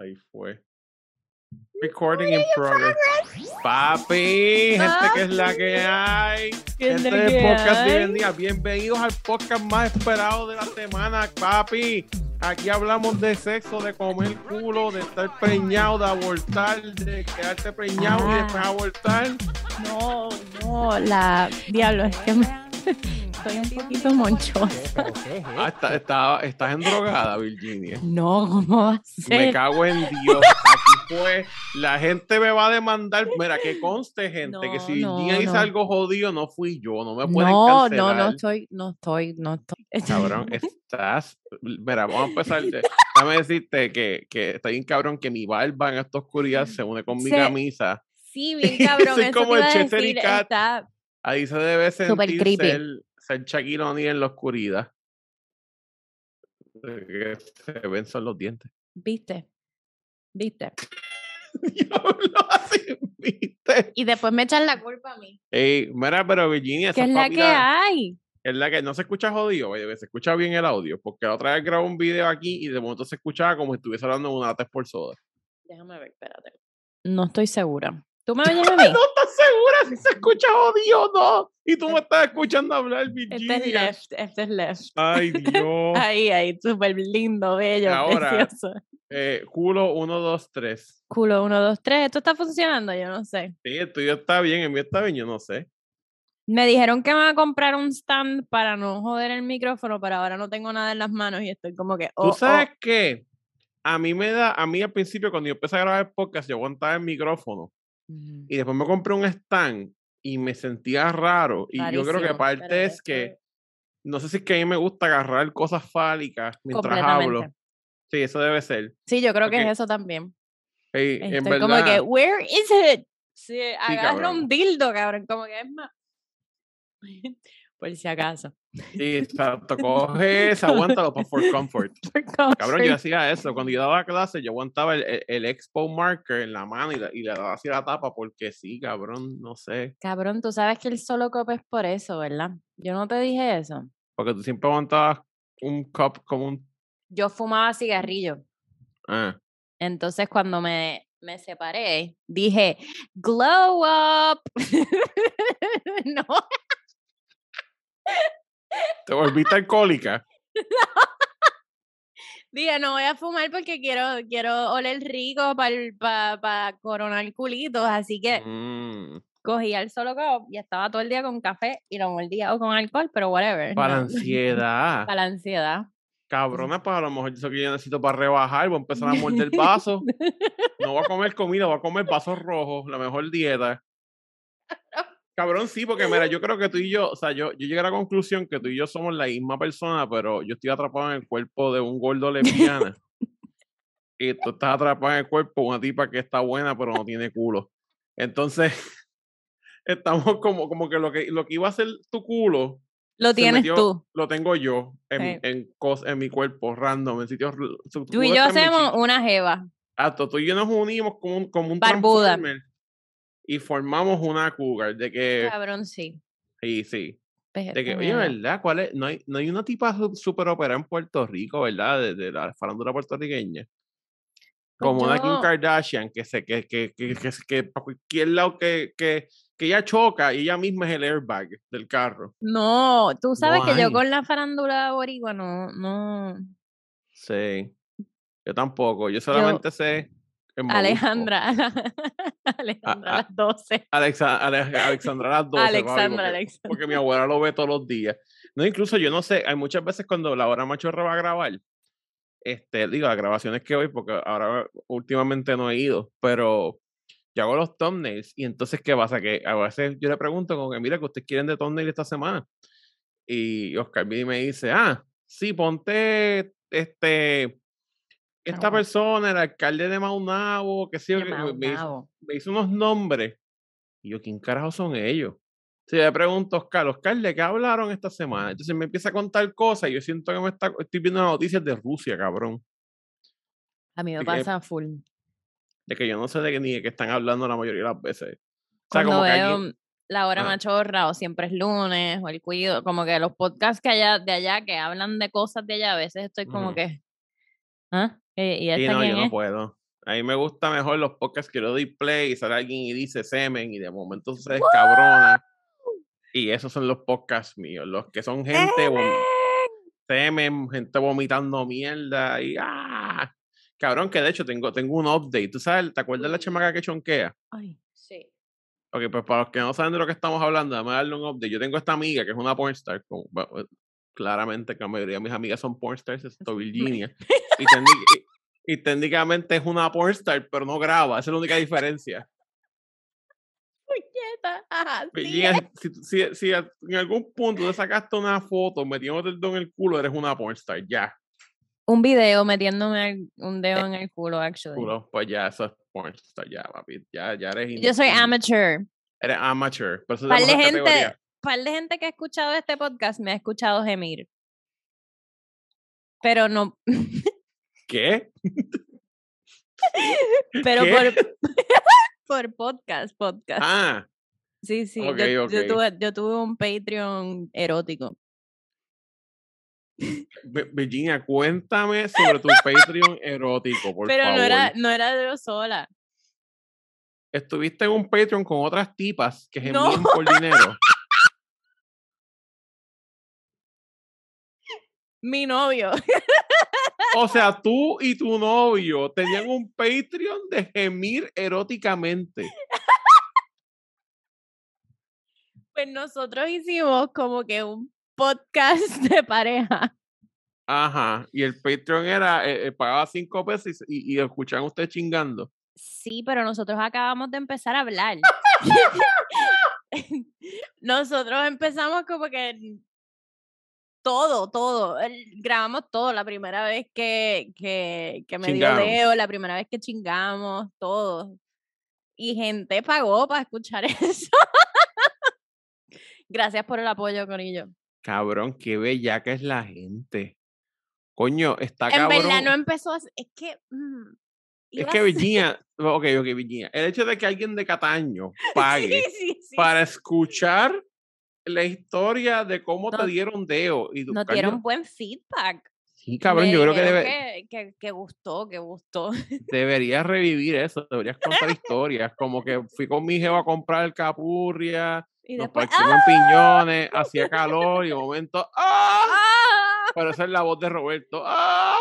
Ahí fue. Recording in progress. Papi, gente que es la que hay. Gente del podcast de hoy en día. Bienvenidos al podcast más esperado de la semana, papi. Aquí hablamos de sexo, de comer culo, de estar preñado, de abortar, de quedarte preñado y después abortar. No, no, la diablo, es que me estoy un poquito monchosa. Ah, está- está- estás endrogada, Virginia. No, ¿cómo va a Me ser? cago en Dios. Aquí fue. La gente me va a demandar. Mira, que conste, gente, que No, si no, Virginia dice no. algo jodido, no fui yo. No me pueden No, cancelar. no, no estoy, no estoy, no estoy. Cabrón, estás. Mira, vamos a empezar. de- Déjame decirte que, que está bien cabrón que mi barba en esta oscuridad se une con mi Se- camisa. Sí, bien cabrón, Soy eso como te el Chester y está- Ahí se debe sentir creepy. ser, ser Shaquille O'Neal en la oscuridad. Eh, Que se ven son los dientes. ¿Viste? ¿Viste? Diablo, así, ¿viste? Y después me echan la culpa a mí. Ey, mira, pero Virginia, ¿Qué es la que hay? es la que no se escucha jodido, se escucha bien el audio, porque la otra vez grabé un video aquí y de momento se escuchaba como si estuviese hablando en una por soda. Déjame ver, espérate. No estoy segura. ¿Tú me oyes a mí? No estás segura si se escucha jodido o no. Y tú me estás escuchando hablar, Este es Virginia. left, este es left. Ay, Dios. Ahí, ahí, súper lindo, bello, Ahora- precioso. Eh, culo 1, 2, 3. Culo, uno, dos, tres. ¿Esto está funcionando? Yo no sé. Sí, el tuyo está bien, el mío está bien, yo no sé. Me dijeron que me va a comprar un stand para no joder el micrófono, pero ahora no tengo nada en las manos y estoy como que. ¿Tú oh, oh. sabes qué? A mí me da, a mí al principio cuando yo empecé a grabar el podcast, yo aguantaba el micrófono Y después me compré un stand y me sentía raro. Y yo creo que parte es que, no sé si es que a mí me gusta agarrar cosas fálicas mientras hablo. Sí, eso debe ser. Sí, yo creo que es eso también. Ey, en Estoy como que, where is it? Sí, agarra cabrón. un dildo, cabrón, como que es más. Por si acaso. sí, exacto, coge ese, aguántalo para for comfort. Por Cabrón, yo comfort. hacía eso. Cuando yo daba clase, yo aguantaba el, el, el expo marker en la mano y, la- y le daba así la tapa porque sí, cabrón, no sé. Cabrón, tú sabes que el solo cop es por eso, ¿verdad? Yo no te dije eso. Porque tú siempre aguantabas un cup como un... Yo fumaba cigarrillo. Ah. Entonces, cuando me, me separé, dije, glow up. no, Te volviste alcohólica. dije, no voy a fumar porque quiero, quiero oler rico para pa, coronar culitos. Así que Mm, cogí el solo cop y estaba todo el día con café y lo mordía o con alcohol, pero whatever. para no. ansiedad. Para la ansiedad. Cabrona, pues a lo mejor eso que yo necesito para rebajar, voy a empezar a morder vaso. No voy a comer comida, voy a comer vasos rojos, la mejor dieta. Cabrón, sí, porque mira, yo creo que tú y yo, o sea, yo, yo llegué a la conclusión que tú y yo somos la misma persona, pero yo estoy atrapado en el cuerpo de un gordo lesbiana. y tú estás atrapado en el cuerpo de una tipa que está buena, pero no tiene culo. Entonces, estamos como, como que lo que lo que iba a ser tu culo, Lo tienes metió- tú. lo tengo yo en, Sí. en, cos- en mi cuerpo, random, en sitios. Tú y yo hacemos una jeva. Exacto, tú y yo nos unimos como un, como un Barbuda. Transformer y formamos una cougar de que, Cabrón, sí. sí, sí, Pues, de que, oye. ¿verdad? ¿Cuál es? No hay, no hay una tipa su- súper operada en Puerto Rico, ¿verdad? De, de la farándula puertorriqueña. Pues Como una Kim Kardashian, que se, que, que, que, que, que para cualquier lado que, que, que ella choca y ella misma es el airbag del carro. No, tú sabes que yo con la farándula boricua no, no. Sí. Yo tampoco, yo solamente sé. Alejandra, Alejandra a a- las 12. Alexa, Ale- Alexandra a las 12. papi, Alexandra, porque- Alexandra. porque mi abuela lo ve todos los días. No, incluso yo no sé, hay muchas veces cuando la hora machorra va a grabar, este, digo, las grabaciones que voy, porque ahora últimamente no he ido, pero yo hago los thumbnails y entonces, ¿qué pasa? Que a veces yo le pregunto como que, mira, que ustedes quieren de thumbnail esta semana? Y Oscar me dice, ah, sí, ponte, este, esta persona, el alcalde de Maunabo, que sé yo, que me- me hizo- Maunabo. me hizo unos nombres. Y yo, ¿quién carajo son ellos? Si le pregunto a Oscar, Oscar, ¿de qué hablaron esta semana? Entonces me empieza a contar cosas y yo siento que me está, estoy viendo las noticias de Rusia, cabrón. A mí me de que- pasa full. De que yo no sé de qué, ni de qué están hablando la mayoría de las veces. O sea, Cuando como que veo alguien- la hora Ah. machorra o siempre es lunes o el cuido, como que los podcasts que allá, de allá que hablan de cosas de allá, a veces estoy como que, ¿ah? ¿Y, y Sí, no, yo no puedo. A mí me gusta mejor los podcasts que lo doy play y sale alguien y dice semen y de momento se descabrona. Y esos son los podcasts míos, los que son gente semen, gente vomitando mierda y ¡ah! Cabrón, que de hecho tengo, tengo un update. ¿Tú sabes? ¿Te acuerdas de la chamaca que chonquea? Ay, sí. Ok, pues para los que no saben de lo que estamos hablando, déjame darle un update. Yo tengo esta amiga que es una pornstar. Eh, claramente que la mayoría de mis amigas son pornstars, excepto Virginia. y, técnicamente es una pornstar, pero no graba. Esa es la única diferencia. Virginia, si, si, en algún punto te sacaste una foto metiéndote el dedo en el culo, eres una pornstar, ya. Un video metiéndome un dedo eh, en el culo, actually. pues ya, eso es pornstar, ya, papi. Ya, ya eres. Yo soy amateur. Eres amateur. Por eso gente, par de gente que ha escuchado este podcast me ha escuchado gemir. Pero no. ¿Qué? Pero por por podcast, podcast. Ah. Sí, sí. yo, tuve, yo tuve un Patreon erótico. Virginia, cuéntame sobre tu Patreon erótico, por Pero favor. no era, no era yo sola. Estuviste en un Patreon con otras tipas que gemían por dinero. Mi novio. O sea, tú y tu novio tenían un Patreon de gemir eróticamente. Pues nosotros hicimos como que un podcast de pareja. Ajá, y el Patreon era, eh, eh, pagaba cinco pesos y, y escuchaban ustedes chingando. Sí, pero nosotros acabamos de empezar a hablar. nosotros empezamos como que todo, todo. grabamos todo. La primera vez que, que, que me dio Leo, la primera vez que chingamos, todo. Y gente pagó para escuchar eso. Gracias por el apoyo, Corillo. Cabrón, qué bella que es la gente. Coño, está cabrón. En verdad no empezó a... Es que... Mm, es que Virginia, ok, ok, Virginia, el hecho de que alguien de Cataño pague para escuchar la historia de cómo te dieron deo. Y nos dieron buen feedback. Sí, cabrón, yo creo que debe. Que, que, gustó, que gustó. Deberías revivir eso, deberías contar historias. Como que fui con mi jevo a comprar el capurria, y nos después, ¡ah! piñones, hacía calor y de momento. ¡Ah! ¡Ah! Para hacer la voz de Roberto. ¡Ah!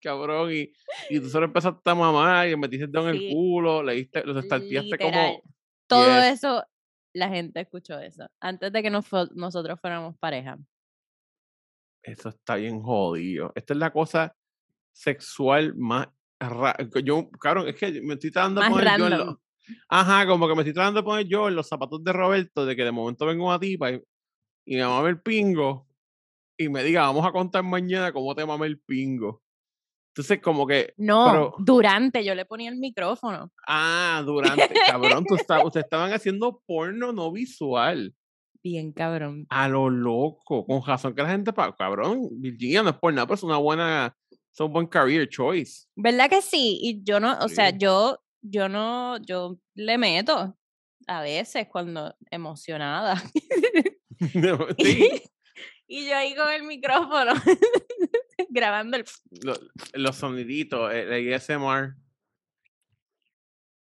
Cabrón, y, y tú solo empezaste a mamar y metiste el dedo en el culo, le diste, los estarteaste como. Todo eso la gente escuchó eso, antes de que nosotros fuéramos pareja. Eso está bien jodido. Esta es la cosa sexual más yo, claro, es que me estoy tratando de poner yo en los, ajá, como que me estoy tratando de poner yo en los zapatos de Roberto, de que de momento vengo una tipa y, y me mame el pingo y me diga, vamos a contar mañana cómo te mame el pingo. Entonces, como que. No, durante, yo le ponía el micrófono. Ah, durante, cabrón. tú ustedes estaban haciendo porno no visual. Bien, cabrón. A lo loco. Con razón que la gente. Cabrón, Virginia no es por nada, pero es una buena. Es un buen career choice. ¿Verdad que sí? Y yo no, o sea, yo, yo no, yo le meto a veces cuando emocionada. sí. y yo ahí con el micrófono. grabando el... Los, soniditos, el, el ASMR.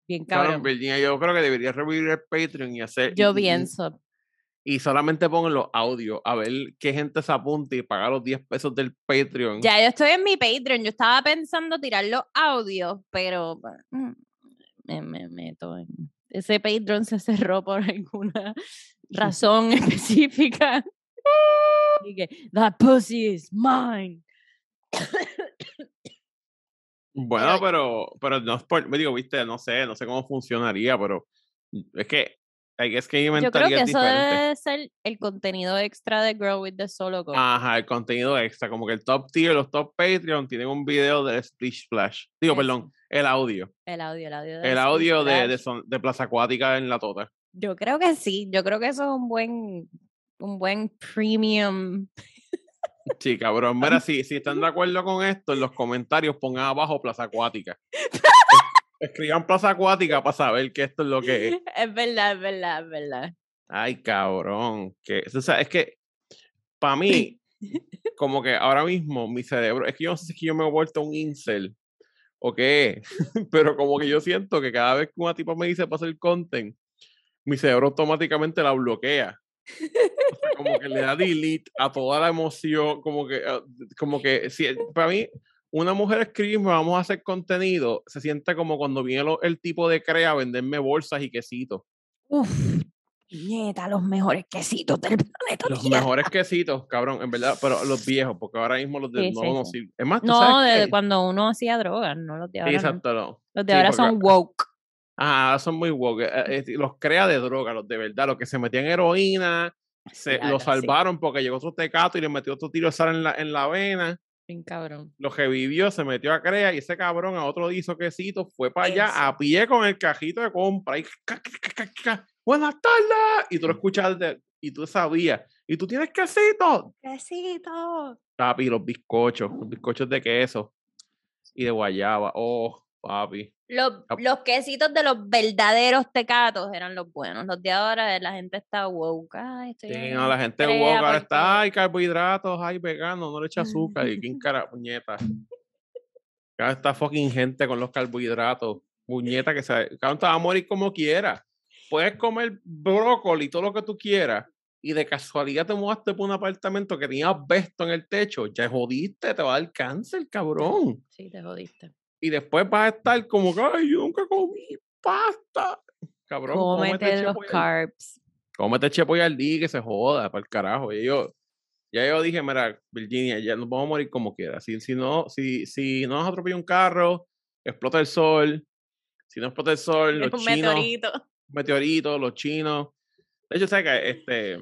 Bien cabrón. Virginia, yo creo que debería revivir el Patreon y hacer... Yo pienso. Y, solamente pongan los audios, a ver qué gente se apunte y pagar los 10 pesos del Patreon. Ya, yo estoy en mi Patreon. Yo estaba pensando tirar los audios, pero mm, me, me meto en... Ese Patreon se cerró por alguna razón específica. Y que, that pussy is mine. Bueno, pero, pero no es por, me digo, viste, no sé, no sé cómo funcionaría, pero es que es que Yo creo que eso debe ser el contenido extra de Grow with the Solo Ajá, el contenido extra, como que el top tier, los top Patreon tienen un video de Splish Splash. Digo, perdón, el audio. El audio, el audio. De el audio de, de, de, Plaza Acuática en la Tota. Yo creo que sí, yo creo que eso es un buen, un buen premium Sí, cabrón. Mira, si, si están de acuerdo con esto, en los comentarios pongan abajo Plaza Acuática. Escriban Plaza Acuática para saber que esto es lo que es. Es verdad, es verdad, es verdad. Ay, cabrón. Que, o sea, es que para mí, como que ahora mismo mi cerebro, es que yo no sé si yo me he vuelto un incel, ¿O qué? Pero como que yo siento que cada vez que una tipa me dice para hacer content, mi cerebro automáticamente la bloquea. Como que le da delete a toda la emoción, como que, ah, como que, si, para mí, una mujer escribe, vamos a hacer contenido, se siente como cuando viene el tipo de crea a venderme bolsas y quesitos. Uf, nieta, los mejores quesitos del planeta. Los mejores quesitos, cabrón, en verdad, pero los viejos, porque ahora mismo los de no Es más, no, de cuando uno hacía drogas, no los de ahora. exacto, no. Los de ahora son woke. Ah, son muy woke. Eh, eh, los crea de droga, los de verdad, los que se metían heroína, se, lo salvaron porque llegó otro tecato y le metió otro tiro de sal en la, en la vena cabrón. Lo revivió, se metió a Crea y ese cabrón a otro hizo quesito, fue para allá a pie con el cajito de compra y buenas tardes. Y tú lo escuchas y tú sabías. Y tú tienes quesito. Quesito. Papi, los bizcochos, los bizcochos de queso y de guayaba. Oh, papi. Los, los quesitos de los verdaderos tecatos eran los buenos. Los de ahora la gente está woke. Ay, sí, no, la gente woke ahora está, ay, carbohidratos, ay, vegano, no le echa azúcar. y quién cara, puñeta. Cada está fucking gente con los carbohidratos. Puñeta que se. Cada te va a morir como quiera. Puedes comer brócoli, todo lo que tú quieras. Y de casualidad te mudaste por un apartamento que tenía vesto en el techo. Ya jodiste, te va a dar cáncer, cabrón. Sí, te jodiste y después vas a estar como que, ay, yo nunca comí pasta. Cabrón, cómete los carbs. Cómete chepo y al día que se joda, para el carajo. Y yo, ya yo dije, mira, Virginia, ya nos vamos a morir como quiera. Si, si, no, si, si no nos atropella un carro, explota el sol. Si no explota el sol, los un chinos. Meteorito. Meteorito, los chinos. De hecho, ¿sabes que este,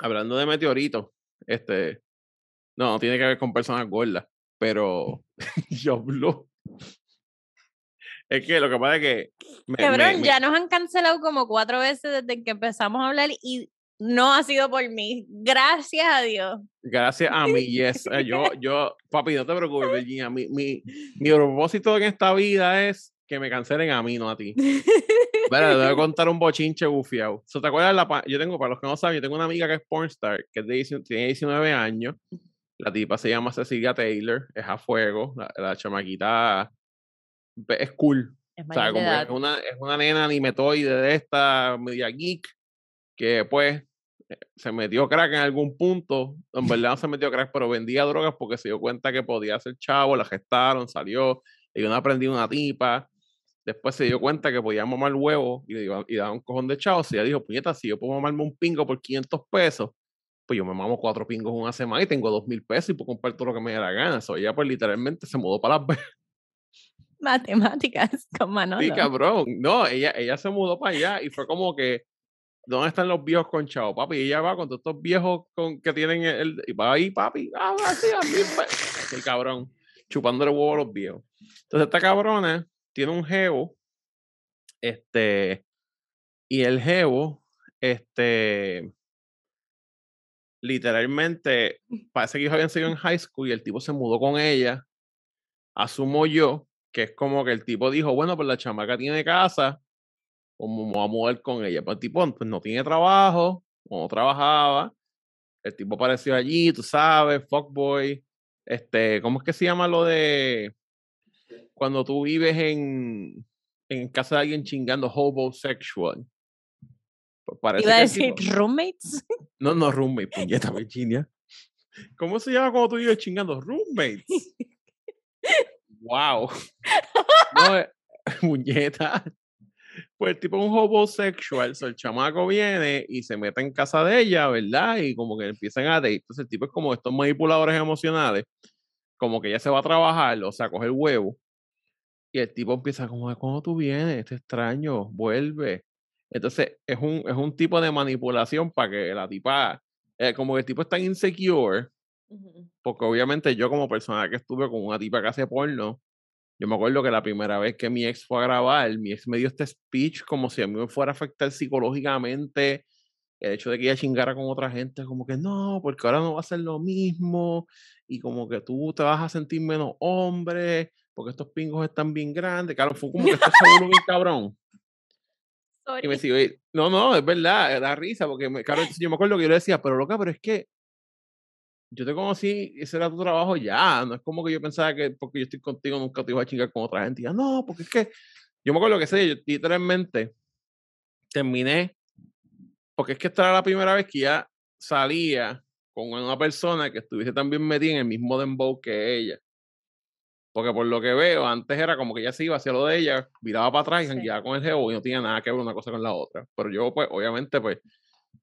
hablando de meteoritos, este, no, no tiene que ver con personas gordas pero yo hablo. Es que lo que pasa es que. Cabrón, ya nos han cancelado como cuatro veces desde que empezamos a hablar y no ha sido por mí. Gracias a Dios. Gracias a mí, yes. Eh, yo, yo, papi, no te preocupes, Virginia. Mi, mi, mi propósito en esta vida es que me cancelen a mí, no a ti. Pero te voy a contar un bochinche bufiado. ¿Te acuerdas? La, yo tengo, para los que no saben, yo tengo una amiga que es pornstar, que tiene 19 años. La tipa se llama Cecilia Taylor, es a fuego, la, chamaquita es cool. Es o sea, como es una, es una nena animetoide de esta media geek que pues se metió crack en algún punto. En verdad no se metió crack, pero vendía drogas porque se dio cuenta que podía ser chavo, la gestaron, salió, y no aprendió una tipa. Después se dio cuenta que podía mamar huevo y, y daba un cojón de chavos. Y ella dijo, puñeta, si yo puedo mamarme un pingo por 500 pesos, pues yo me mamo cuatro pingos una semana y tengo dos mil pesos y puedo comprar todo lo que me dé la gana. Eso ella pues literalmente se mudó para las Matemáticas con Manolo. Sí, cabrón. No, ella, ella se mudó para allá y fue como que, ¿dónde están los viejos con chavo, papi? Y ella va con todos estos viejos con, que tienen el, y va ahí, papi, ah, así, así, el cabrón, chupándole huevo a los viejos. Entonces esta cabrona tiene un geo, este, y el geo, este, literalmente, parece que ellos habían seguido en high school y el tipo se mudó con ella. Asumo yo que es como que el tipo dijo, bueno, pues la chamaca tiene casa, como me voy a mudar con ella. Pues el tipo pues, no tiene trabajo, no trabajaba. El tipo apareció allí, tú sabes, fuckboy. Este, ¿cómo es que se llama lo de cuando tú vives en, en casa de alguien chingando hobo sexual? Iba a decir roommates. No, no, roommates, puñeta Virginia. ¿Cómo se llama cuando tú vives chingando? Roommates. wow. No, eh, puñeta. Pues el tipo es un homosexual, el chamaco viene y se mete en casa de ella, ¿verdad? Y como que empiezan a date. Entonces el tipo es como estos manipuladores emocionales, como que ella se va a trabajar, o sea, a coger huevo. Y el tipo empieza como, ¿cómo tú vienes? Este extraño, vuelve. Entonces, es un, es un tipo de manipulación para que la tipa, eh, como que el tipo está insecure, porque obviamente yo como persona que estuve con una tipa que hace porno, yo me acuerdo que la primera vez que mi ex fue a grabar, mi ex me dio este speech como si a mí me fuera a afectar psicológicamente el hecho de que ella chingara con otra gente, como que no, porque ahora no va a ser lo mismo, y como que tú te vas a sentir menos hombre, porque estos pingos están bien grandes. Claro, fue como que está seguro bien cabrón. Y me sigo, no, no, es verdad, da risa, porque me, claro, yo me acuerdo que yo le decía, pero loca, pero es que yo te conocí, ese era tu trabajo ya. No es como que yo pensaba que porque yo estoy contigo nunca te iba a chingar con otra gente. Ya, no, porque es que yo me acuerdo que sé, yo literalmente terminé, porque es que esta era la primera vez que ya salía con una persona que estuviese también metida en el mismo dembow que ella. Porque por lo que veo, antes era como que ella se iba hacia lo de ella, miraba para atrás y ya con el geo y no tenía nada que ver una cosa con la otra. Pero yo, pues, obviamente, pues,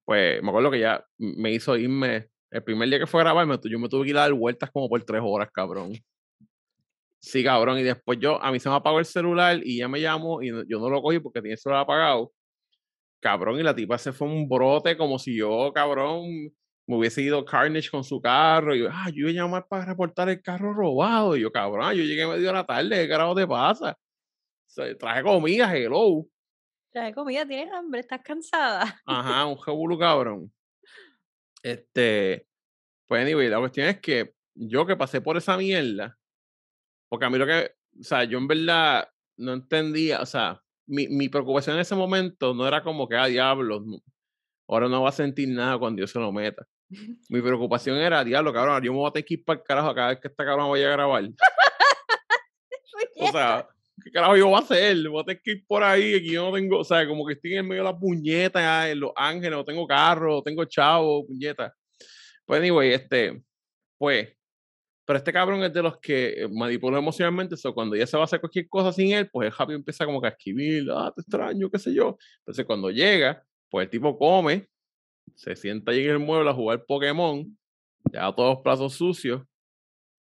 pues, me acuerdo que ya me hizo irme, el primer día que fue a grabar, yo me tuve que ir a dar vueltas como por tres horas, cabrón. Sí, cabrón. Y después yo, a mí se me apagó el celular y ella me llamó y yo no lo cogí porque tenía el celular apagado. Cabrón, y la tipa se fue un brote como si yo, cabrón, me hubiese ido Carnage con su carro. Y yo, ah, yo iba a llamar para reportar el carro robado. Y yo, cabrón, yo llegué medio de la tarde, ¿qué carajo te pasa? traje comida, hello. Traje comida, tienes hambre, estás cansada. Ajá, un jebulu cabrón. Este, pues anyway, la cuestión es que yo que pasé por esa mierda, porque a mí lo que, o sea, yo en verdad no entendía, o sea, mi, mi preocupación en ese momento no era como que, ah, diablo, ahora no va a sentir nada cuando Dios se lo meta. Mi preocupación era, diablo, cabrón, yo me voy a tener que ir para el carajo cada vez que esta cabrón vaya a grabar. o sea, ¿qué carajo yo voy a hacer? Voy a tener que ir por ahí, aquí yo no tengo, o sea, como que estoy en medio de las puñetas, en Los Ángeles, no tengo carro, no tengo chavo, puñetas. Pues anyway, este, pues, pero este cabrón es de los que eh, manipula emocionalmente, eso cuando ya se va a hacer cualquier cosa sin él, pues el happy empieza como que a escribir, ah, te extraño, qué sé yo. Entonces cuando llega, pues el tipo come, se sienta ahí en el mueble a jugar Pokémon, ya todos los plazos sucios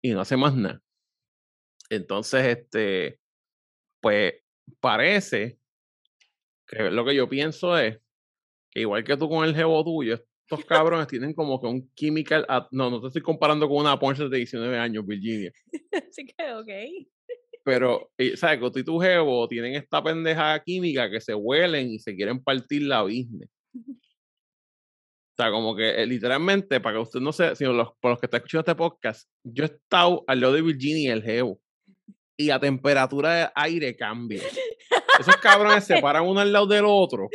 y no hace más nada. Entonces, este, pues parece que lo que yo pienso es que igual que tú con el jevo tuyo, estos cabrones tienen como que un chemical. no, no te estoy comparando con una Porsche de 19 años, Virginia. Así que, ok. Pero, ¿sabes? Que tú y tu jevo tienen esta pendeja química que se huelen y se quieren partir la business. O sea, como que eh, literalmente, para que usted no se, sino los, por los que están escuchando este podcast, yo he estado al lado de Virginia y el jevo. Y la temperatura de aire cambia. Esos cabrones se paran uno al lado del otro.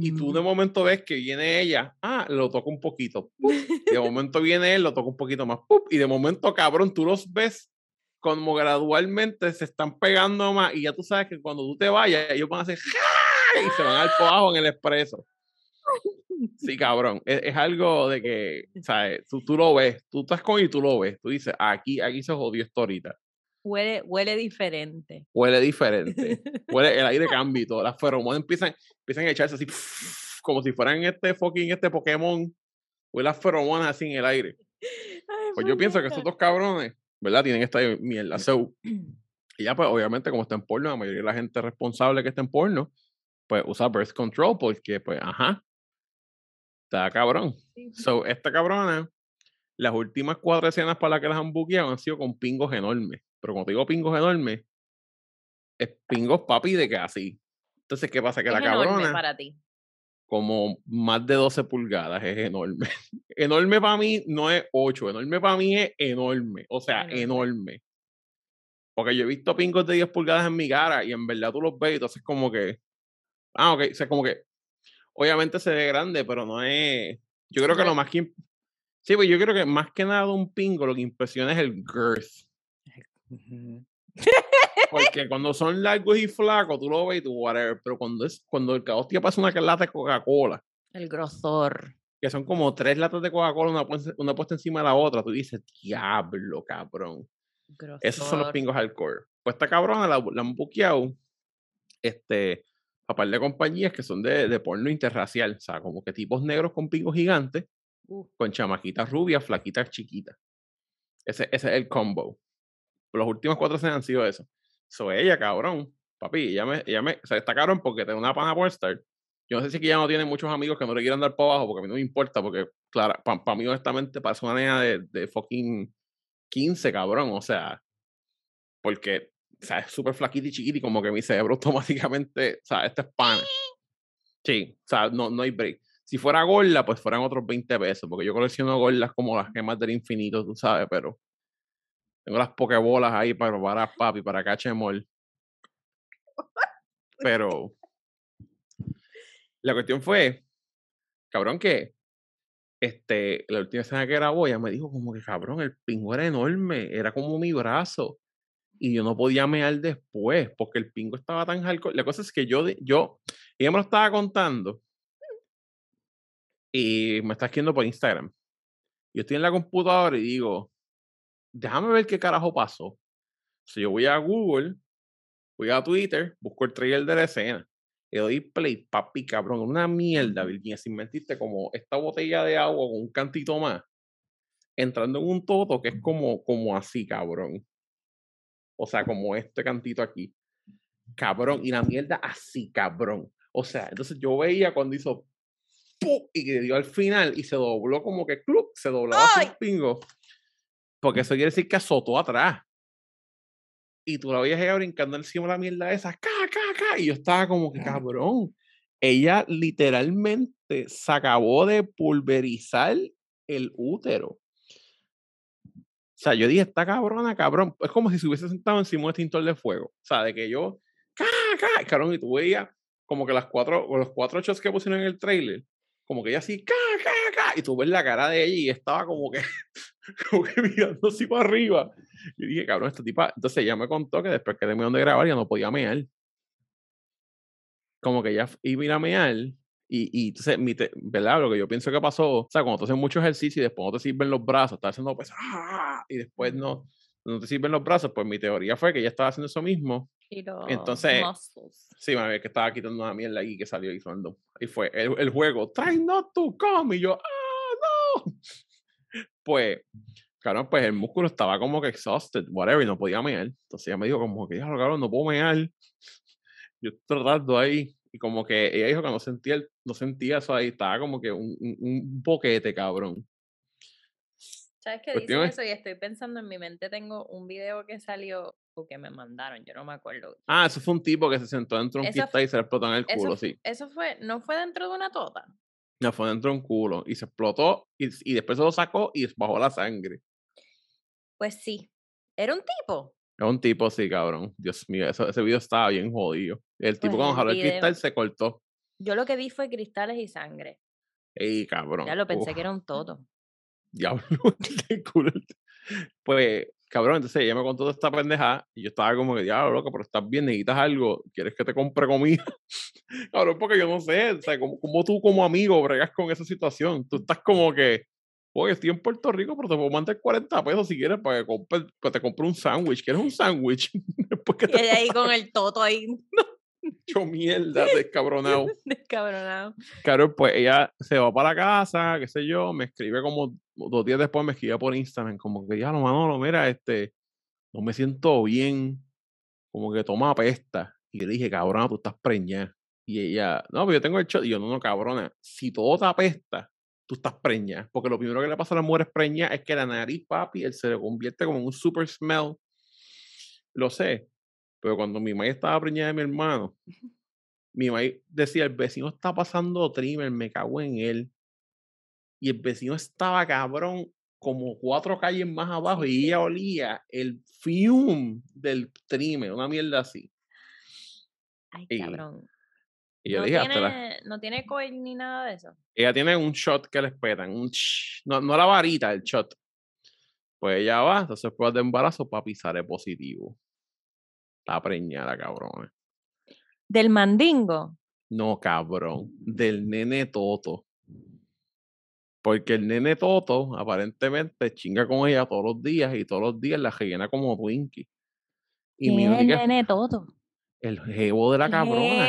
Y tú de momento ves que viene ella, ah, lo toca un poquito. De momento viene él, lo toca un poquito más. Y de momento, cabrón, tú los ves como gradualmente se están pegando más. Y ya tú sabes que cuando tú te vayas, ellos van a hacer y se van al poajo en el expreso. Sí, cabrón. Es, algo de que, ¿sabes? Tú, tú lo ves, tú estás con y tú lo ves. Tú dices, aquí, aquí se jodió esto ahorita. Huele, huele diferente. Huele diferente. Huele, el aire cambia y todo. Las feromonas empiezan, empiezan a echarse así, como si fueran este fucking, este Pokémon. Huele las feromonas así en el aire. pues yo pienso que estos dos cabrones, ¿verdad? Tienen esta mierda. So, y ya, pues, obviamente, como está en porno, la mayoría de la gente responsable que está en porno, pues usa birth control porque, pues, ajá, está cabrón. So, esta cabrona, las últimas cuatro escenas para las que las han buqueado han sido con pingos enormes. Pero te digo pingos enormes, es pingos papi de así. Entonces, ¿qué pasa? Que la cabrona. para ti. Como más de 12 pulgadas, es enorme. enorme para mí no es 8, enorme para mí es enorme. O sea, enorme. Porque yo he visto pingos de 10 pulgadas en mi cara y en verdad tú los ves y entonces como que. Ah, ok. O sea, como que. Obviamente se ve grande, pero no es. Yo creo que lo más que. Sí, pues yo creo que más que nada un pingo lo que impresiona es el girth. Porque cuando son largos y flacos, tú lo ves y tú, whatever. Pero cuando, es, cuando el caos te pasa una lata de Coca-Cola. El grosor. Que son como tres latas de Coca-Cola, una, una, puesta encima de la otra. Tú dices, diablo, cabrón. Esos son los pingos hardcore. Pues esta cabrona la, la han buqueado. Este, a par de compañías que son de, de, porno interracial. O sea, como que tipos negros con pingos gigantes. Con chamaquitas rubias, flaquitas chiquitas. Ese, ese es el combo los últimos cuatro años han sido eso. So ella, cabrón, papi, ella me, ella me, está cabrón porque tengo una pana estar. Yo no sé si que ella no tiene muchos amigos que no le quieran dar para abajo, porque a mí no me importa, porque, claro, para mí, honestamente, parece una niña de, de fucking 15, cabrón, o sea, porque, o sea, es súper flaquita y chiquita y como que mi cerebro automáticamente, o sea, este es pana. Sí, o sea, no, no hay break. Si fuera gorda, pues fueran otros 20 pesos, porque yo colecciono gordas como las gemas del infinito, tú sabes, pero tengo las pokebolas ahí para para papi, para cachemol. Pero la cuestión fue, cabrón, que este, la última escena que grabó, ella me dijo como que cabrón, el pingo era enorme, era como mi brazo. Y yo no podía mear después, porque el pingo estaba tan hardcore. La cosa es que yo, yo, ella me lo estaba contando. Y me está escribiendo por Instagram. Yo estoy en la computadora y digo, déjame ver qué carajo pasó. Si yo voy a Google, voy a Twitter, busco el trailer de la escena le doy play, papi, cabrón, una mierda, Virginia, sin mentirte, como esta botella de agua con un cantito más, entrando en un toto que es como, como así, cabrón. O sea, como este cantito aquí. Cabrón, y la mierda así, cabrón. O sea, entonces yo veía cuando hizo ¡pum! y que dio al final y se dobló como que club, se doblaba el pingo. Porque eso quiere decir que azotó atrás y tú la veías ella brincando encima de la mierda esa, ca, ca, ca, y yo estaba como que cabrón. Ella literalmente se acabó de pulverizar el útero. O sea, yo dije, está cabrona, cabrón. Es como si se hubiese sentado encima de un extintor de fuego. O sea, de que yo, ca, ca, cabrón, y tú veías como que las cuatro, los cuatro shots que pusieron en el trailer, como que ella así, ca, ca, ca, y tú ves la cara de ella y estaba como que, como que mirando así para arriba. Y dije, cabrón, esta tipa. Entonces ella me contó que después que terminó de grabar ya no podía mear. Como que ella iba a mear. Y, y entonces, mi ¿verdad? Lo que yo pienso que pasó, o sea, cuando tú haces mucho ejercicio y después no te sirven los brazos, estás haciendo pues, ¡ah! y después no, no te sirven los brazos, pues mi teoría fue que ella estaba haciendo eso mismo. Y los Entonces, muscles. sí, me que estaba quitando una mierda ahí que salió y sonando. Y fue el, el juego, try not to come. Y yo, ¡ah, no! Pues, claro, pues el músculo estaba como que exhausted, whatever, y no podía mear. Entonces ella me dijo como que, cabrón, no puedo mear. Yo tratando ahí, y como que ella dijo que no sentía, no sentía eso ahí, estaba como que un, un, un boquete, cabrón. ¿Sabes qué dicen eso? Y estoy pensando en mi mente, tengo un video que salió o que me mandaron, yo no me acuerdo. Ah, eso fue un tipo que se sentó dentro de un pista y se le explotó en el culo, sí. Eso fue, ¿no fue dentro de una tota? No, fue dentro de un culo y se explotó y, y después se lo sacó y bajó la sangre. Pues sí. ¿Era un tipo? Era un tipo, sí, cabrón. Dios mío, ese video estaba bien jodido. El tipo pues cuando jaló el cristal se cortó. Yo lo que vi fue cristales y sangre. Ey, cabrón. Ya lo pensé que era un todo. Diablo, qué culo. Pues, cabrón, entonces ella me contó toda esta pendeja y yo estaba como que, diablo, loco, pero estás bien, necesitas algo, ¿quieres que te compre comida? cabrón, porque yo no sé, o sea, como, como tú como amigo bregas con esa situación. Tú estás como que, Oye, estoy en Puerto Rico, pero te puedo mandar 40 pesos si quieres para que, te compre un sándwich. ¿Quieres un sándwich? y ahí con el toto ahí. Hecho mierda, descabronado. descabronado. Claro, pues ella se va para la casa, qué sé yo, me escribe como dos días después, me escribe por Instagram, como que ya, no, Manolo, mira, este, no me siento bien, como que toma pesta. Y le dije, cabrona, tú estás preñada. Y ella, no, pero yo tengo el shot. Y yo, no, no, cabrona, si todo te apesta, tú estás preña. Porque lo primero que le pasa a las mujeres preña es que la nariz, papi, él se le convierte como en un super smell. Lo sé. Pero cuando mi madre estaba preñada de mi hermano, mi madre decía, el vecino está pasando trimmer, me cago en él. Y el vecino estaba cabrón como cuatro calles más abajo y ella olía el fium del trimmer, una mierda así. Ay, cabrón. Y yo no dije, tiene, No tiene coil ni nada de eso. Ella tiene un shot que le esperan, un no, no la varita, el shot. Pues ella va, entonces después de embarazo, papi sale positivo. Está preñada, cabrón. ¿Del mandingo? No, cabrón. Del nene Toto. Porque el nene Toto, aparentemente, chinga con ella todos los días y todos los días la rellena como Twinkie. Y mi el nene Toto? El jevo de la cabrona.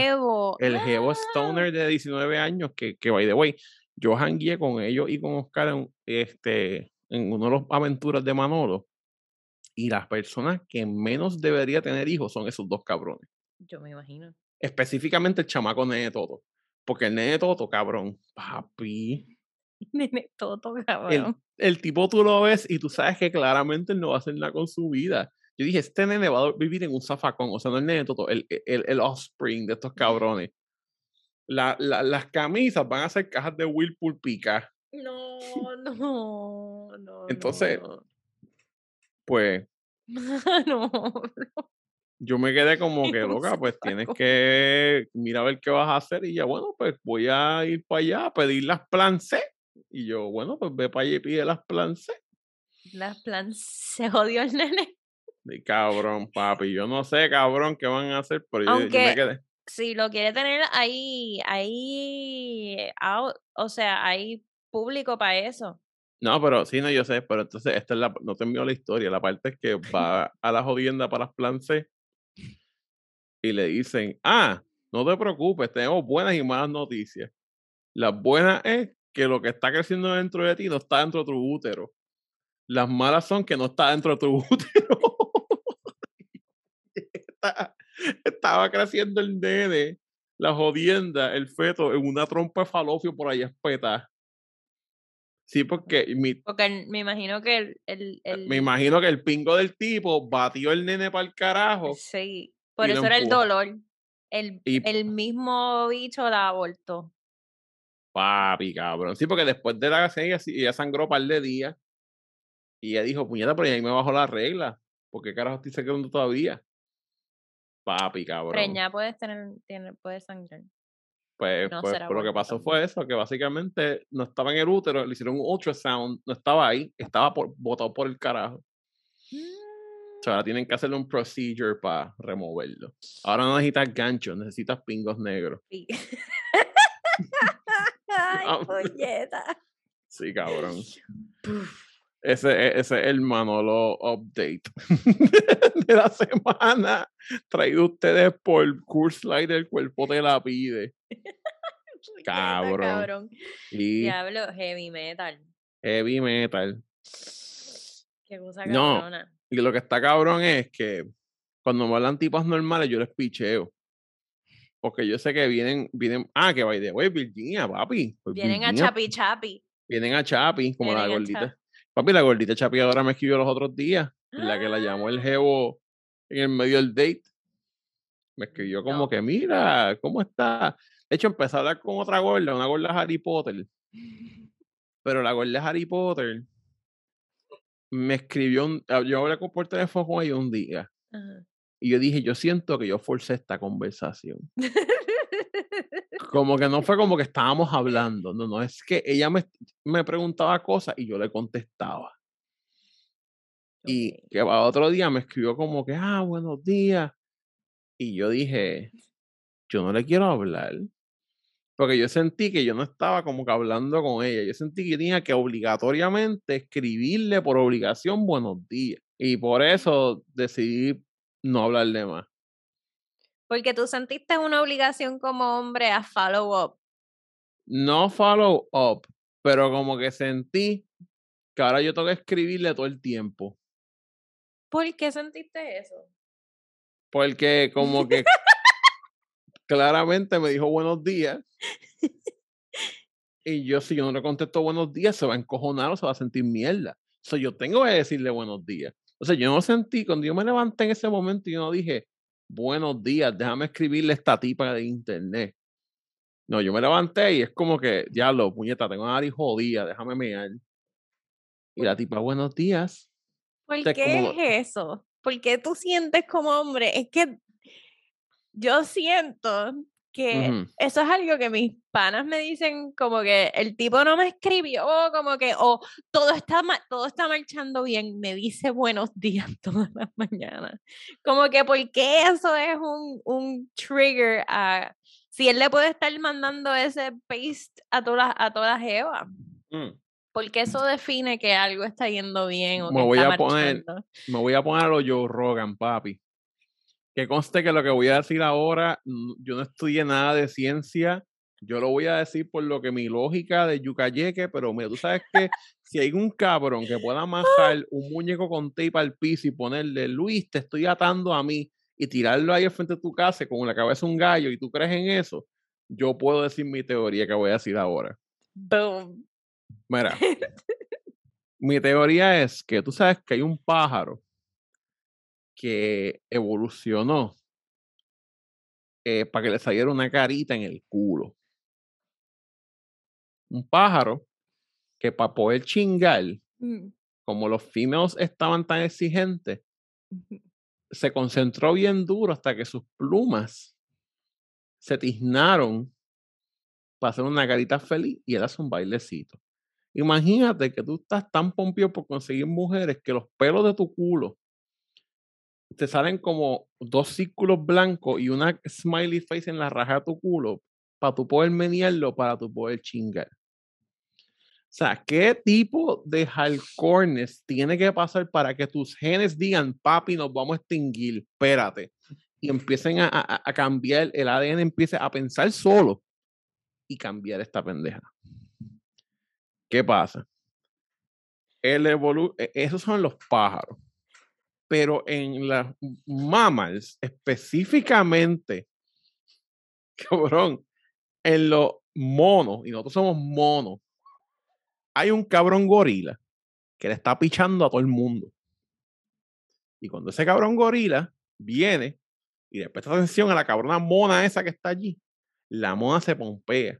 El jevo Stoner de 19 años, que, que by the way, yo hangué con ellos y con Oscar en, este, en una de las aventuras de Manolo. Y las personas que menos debería tener hijos son esos dos cabrones. Yo me imagino. Específicamente el chamaco Nene Toto. Porque el Nene Toto, cabrón, papi. Nene Toto, cabrón. El, el tipo tú lo ves y tú sabes que claramente él no va a hacer nada con su vida. Yo dije, este nene va a vivir en un zafacón, o sea, no el nene todo, el, el, el offspring de estos cabrones. La, la, las camisas van a ser cajas de Whirlpool pica. No, no, no. Entonces, pues. no, Yo me quedé como que loca, pues tienes que mirar a ver qué vas a hacer y ya, bueno, pues voy a ir para allá a pedir las plan C Y yo, bueno, pues ve para allá y pide las plan C. Las plan se jodió el nene. De cabrón, papi. Yo no sé, cabrón, qué van a hacer, pero yo, yo me quedé. Si lo quiere tener ahí, ahí, out, o sea, hay público para eso. No, pero sí, no, yo sé, pero entonces esta es la, no te envío la historia, la parte es que va a la jodienda para las plan C y le dicen, ah, no te preocupes, tenemos buenas y malas noticias. Las buenas es que lo que está creciendo dentro de ti no está dentro de tu útero. Las malas son que no está dentro de tu útero. Está- Estaba creciendo el nene, la jodienda, el feto, en una trompa de falofio por allá espeta. Sí, porque mi, Porque me imagino que el, el, el- Eh, me imagino que el pingo del tipo batió el nene para el carajo. sí, por eso era el dolor. El, Y- el mismo bicho la abortó. Papi, cabrón. Sí, porque después de la sí- ella sangró un par de días. Y ella dijo, puñeta, pero ahí me bajó la regla. ¿Por qué carajo estoy sangrando todavía? Papi, cabrón. Preña puedes tener, tiene, puedes sangrar. Pues, no pues, pues lo que pasó fue eso, que básicamente no estaba en el útero, le hicieron un ultrasound, no estaba ahí, estaba por, botado por el carajo. O sea, ahora tienen que hacerle un procedure para removerlo. Ahora no necesitas ganchos, necesitas pingos negros. Sí. Ay, puñeta. Sí, cabrón. Ese, e- ese es el Manolo update de la semana. Traído ustedes por Curse Light del cuerpo te la pide. Cabrón. cabrón. Y Diablo, heavy metal. heavy metal. Qué cosa No. cabrona. Y lo que está cabrón es que cuando me hablan tipas normales, yo les picheo. Porque yo sé que vienen, vienen, ah, que by the way, Virginia, papi. pues Vienen a chapi chapi. Vienen a Chapi, como la Vienen gordita. Papi, la gordita chapeadora me escribió los otros días. La que la llamó el jevo en el medio del date. Me escribió como No. que, mira, ¿cómo está? De hecho, empecé a hablar con otra gorda, una gorda Harry Potter. Pero la gorda Harry Potter me escribió, un- ah, yo hablé con- por teléfono con ella un día. Y yo dije, yo siento que yo forcé esta conversación. Como que no fue como que estábamos hablando, no, no, es que ella me, me preguntaba cosas y yo le contestaba. Y que a otro día me escribió como que, ah, buenos días. Y yo dije, yo no le quiero hablar. Porque yo sentí que yo no estaba como que hablando con ella. Yo sentí que tenía que obligatoriamente escribirle por obligación buenos días. Y por eso decidí no hablarle más. Porque tú sentiste una obligación como hombre a follow up. No follow up, pero como que sentí que ahora yo tengo que escribirle todo el tiempo. ¿Por qué sentiste eso? Porque como que claramente me dijo buenos días. Y yo, si yo no le contesto buenos días, se va a encojonar o se va a sentir mierda. O sea, yo tengo que decirle buenos días. O sea, yo no sentí, cuando yo me levanté en ese momento, yo no dije, buenos días, déjame escribirle esta tipa de internet. No, yo me levanté y es como que, diablo, puñeta, tengo una nariz jodida, déjame mear. Y la tipa, buenos días. ¿Por sea, qué como- es eso? ¿Por qué tú sientes como hombre? Es que yo siento que Ujú. eso es algo que mis panas me dicen como que el tipo no me escribió, como que, o todo está, todo está marchando bien, me dice buenos días todas las mañanas. Como que, ¿por qué eso es un, un trigger a... Si él le puede estar mandando ese paste a todas a todas Eva, Mm. porque eso define que algo está yendo bien o Me que voy está a poner- me voy a poner a lo Joe Rogan, papi. Que conste que lo que voy a decir ahora, yo no estudié nada de ciencia. Yo lo voy a decir por lo que mi lógica de yucayeque, pero mira, tú sabes que si hay un cabrón que pueda amarrar un muñeco con tape al piso y ponerle, Luis, te estoy atando a mí, y tirarlo ahí al frente de tu casa con la cabeza de un gallo, y tú crees en eso, yo puedo decir mi teoría que voy a decir ahora. Boom. Mira, mi teoría es que tú sabes que hay un pájaro que evolucionó eh, para que le saliera una carita en el culo. Un pájaro que para poder chingar, Mm. como los females estaban tan exigentes, se concentró bien duro hasta que sus plumas se tiznaron para hacer una carita feliz y él hace un bailecito. Imagínate que tú estás tan pompido por conseguir mujeres que los pelos de tu culo te salen como dos círculos blancos y una smiley face en la raja de tu culo para tú poder menearlo, para tú poder chingar. O sea, ¿qué tipo de halcornes tiene que pasar para que tus genes digan, papi, nos vamos a extinguir? Espérate. Y empiecen a, a cambiar, el ADN empiece a pensar solo y cambiar esta pendeja. ¿Qué pasa? El evolu e, esos son los pájaros. Pero en las mammals, específicamente, cabrón, en los monos, y nosotros somos monos, hay un cabrón gorila que le está pichando a todo el mundo. Y cuando ese cabrón gorila viene y le presta atención a la cabrona mona esa que está allí, la mona se pompea.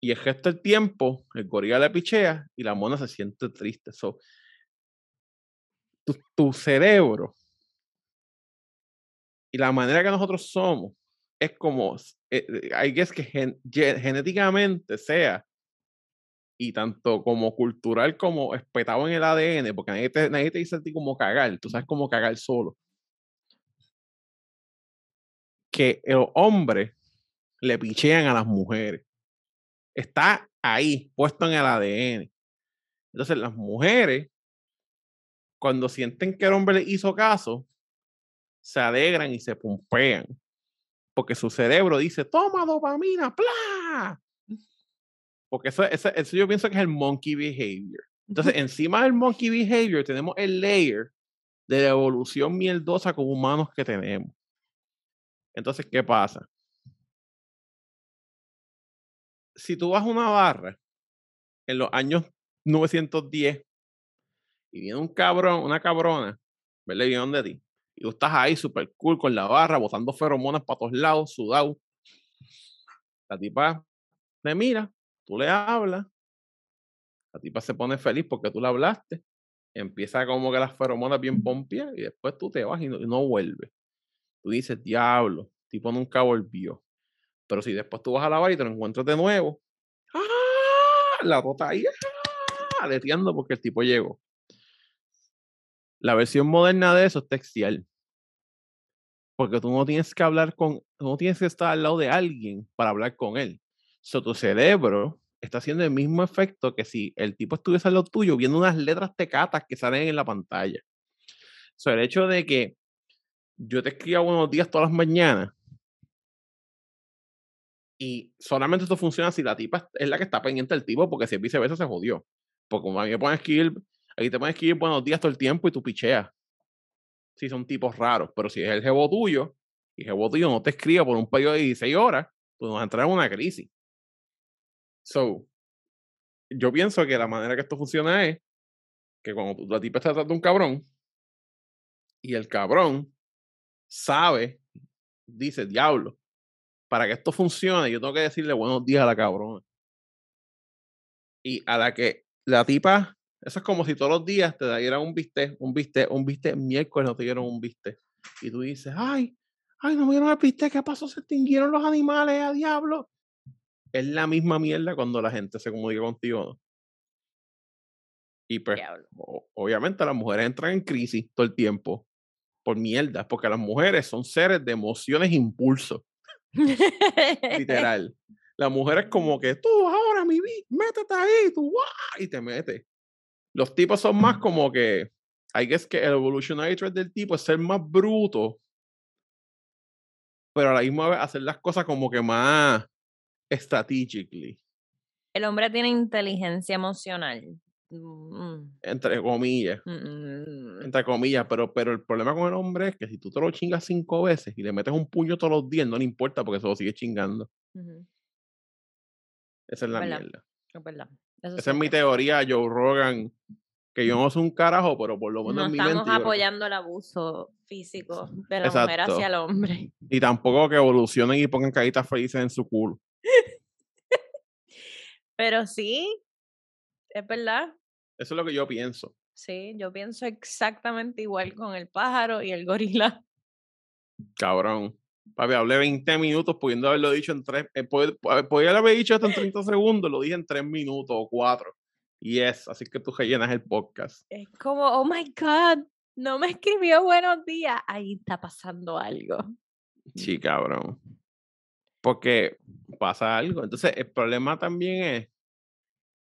Y el gesto del tiempo, el gorila le pichea y la mona se siente triste. So, tu, cerebro y la manera que nosotros somos es como, eh, eh, hay que es que genéticamente sea y tanto como cultural como espetado en el ADN, porque nadie te, nadie te dice a ti cómo cagar, tú sabes cómo cagar solo. Que el hombre le pichean a las mujeres. Está ahí, puesto en el ADN. Entonces, las mujeres, cuando sienten que el hombre les hizo caso, se alegran y se pompean. Porque su cerebro dice, toma dopamina, ¡plá! Porque eso, eso, eso yo pienso que es el monkey behavior. Entonces, encima del monkey behavior tenemos el layer de la evolución mierdosa como humanos que tenemos. Entonces, ¿qué pasa? si tú vas a una barra en los años 910 y viene un cabrón, una cabrona, ¿verdad? Y de ti. Y tú estás ahí súper cool con la barra, botando feromonas para todos lados, sudado. La tipa te mira, tú le hablas, la tipa se pone feliz porque tú le hablaste, empieza como que las feromonas bien pompias y después tú te vas y no, y no vuelves. Tú dices, diablo, tipo nunca volvió. Pero si después tú vas a la bar y te lo encuentras de nuevo, ¡ah! la rota ahí, ¡ah! aleteando porque el tipo llegó. La versión moderna de eso es textial. Porque tú no tienes que hablar con, no tienes que estar al lado de alguien para hablar con él. So, tu cerebro está haciendo el mismo efecto que si el tipo estuviese al lado tuyo viendo unas letras tecatas que salen en la pantalla. So, el hecho de que yo te escriba buenos días todas las mañanas y solamente esto funciona si la tipa es la que está pendiente del tipo, porque si viceversa se jodió. Porque como a mí me escribir, ahí te pueden escribir buenos días todo el tiempo y tú picheas. Si son tipos raros, pero si es el jevo tuyo, y el jevo tuyo no te escribe por un periodo de 16 horas, pues nos va a entrar en una crisis. So, yo pienso que la manera que esto funciona es que cuando la tipa está tratando de un cabrón, y el cabrón sabe, dice, diablo, para que esto funcione, yo tengo que decirle buenos días a la cabrona. Y a la que la tipa, eso es como si todos los días te dieran un bistec, un bistec, un bistec, miércoles no te dieron un bistec. Y tú dices, ay, ay, no me dieron el bistec, ¿qué pasó? Se extinguieron los animales, a diablo. Es la misma mierda cuando la gente se comunica contigo, ¿no? Y pues, obviamente las mujeres entran en crisis todo el tiempo por mierda, porque las mujeres son seres de emociones e impulsos. Literal. La mujer es como que tú ahora, mi vida, métete ahí, tú, y te metes. Los tipos son más como que, hay que es que el evolutionary trait del tipo es ser más bruto, pero a la misma vez hacer las cosas como que más strategically. El hombre tiene inteligencia emocional. Mm. Entre comillas. Mm. Entre comillas, pero, pero el problema con el hombre es que si tú te lo chingas cinco veces y le metes un puño todos los días, no le importa porque se lo sigue chingando. Esa es la mierda. Esa es mi teoría, Joe Rogan, que yo no soy un carajo, pero por lo menos no estamos apoyando el abuso físico de la mujer hacia el hombre. Y tampoco que evolucionen y pongan caritas felices en su culo. pero sí, es verdad. Eso es lo que yo pienso. Sí, yo pienso exactamente igual con el pájaro y el gorila. Cabrón. Papi, hablé 20 minutos pudiendo haberlo dicho en 3, eh, podía haber dicho esto en 30 segundos, lo dije en 3 minutos o 4. Y es, así que tú rellenas el podcast. Es como, oh my God, no me escribió buenos días. Ahí está pasando algo. Sí, cabrón. Porque pasa algo. Entonces, el problema también es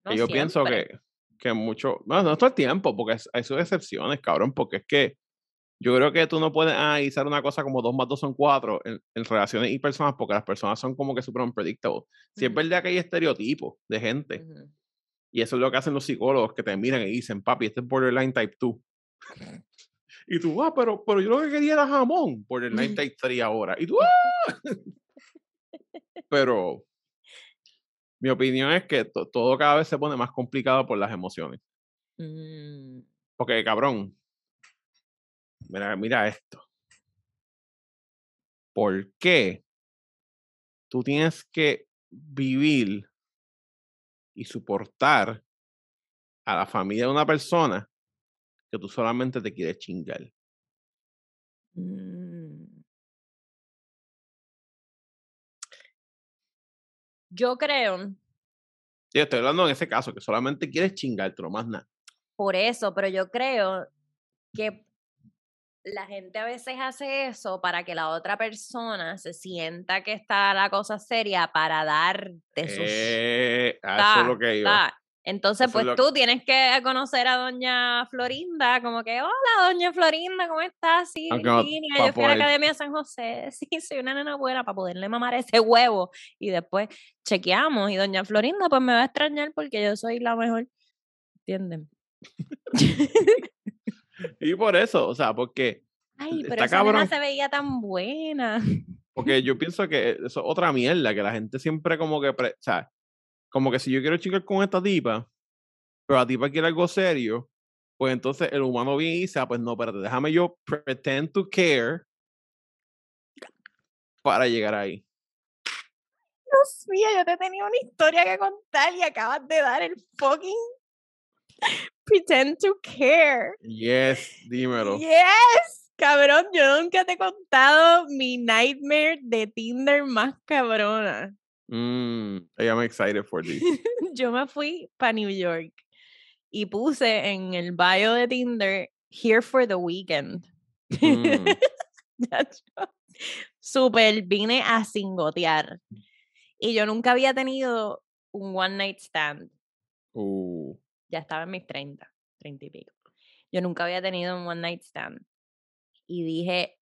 que yo pienso que, que mucho, no, no todo el tiempo, porque hay sus excepciones, cabrón, porque es que yo creo que tú no puedes analizar una cosa como dos más dos son cuatro en, relaciones y personas, porque las personas son como que súper unpredictable. Si es verdad que hay estereotipos de gente, y eso es lo que hacen los psicólogos, que te miran y dicen, papi, este es borderline type 2. Y tú, ah, pero, pero yo lo que quería era jamón, borderline type 3 ahora. Y tú, ah. pero mi opinión es que todo cada vez se pone más complicado por las emociones. Mm. Porque, cabrón, Mira, mira esto. ¿Por qué tú tienes que vivir y soportar a la familia de una persona que tú solamente te quieres chingar? Mm. Yo creo. Yo estoy hablando en ese caso, que solamente quieres chingarte, no más nada. Por eso, pero yo creo que la gente a veces hace eso para que la otra persona se sienta que está la cosa seria para darte sus... Eh, eso es lo que iba. Entonces, pues tú tienes que conocer a doña Florinda, como que, hola, doña Florinda, ¿cómo estás? Sí, Virginia, yo fui a la Academia de San José, sí, soy una nena buena para poderle mamar ese huevo. Y después chequeamos y doña Florinda, pues me va a extrañar porque yo soy la mejor, ¿entienden? y por eso, o sea, porque. Ay, pero esa cabrón, se veía tan buena. Porque yo pienso que eso es otra mierda, que la gente siempre como que. o sea, como que si yo quiero chicar con esta tipa, pero la tipa quiere algo serio, pues entonces el humano viene y dice, ah, pues no, espérate, déjame yo pretend to care para llegar ahí. Dios mío, yo te tenía una historia que contar y acabas de dar el fucking pretend to care. Yes, dímelo. Yes, cabrón, yo nunca te he contado mi nightmare de Tinder más cabrona. Mm, I am excited for this. yo me fui para New York y puse en el bio de Tinder here for the weekend. Mm. Super, vine a singotear. Y yo nunca había tenido un one night stand. Uh ya estaba en mis 30, 30 y pico. Yo nunca había tenido un one night stand. Y dije,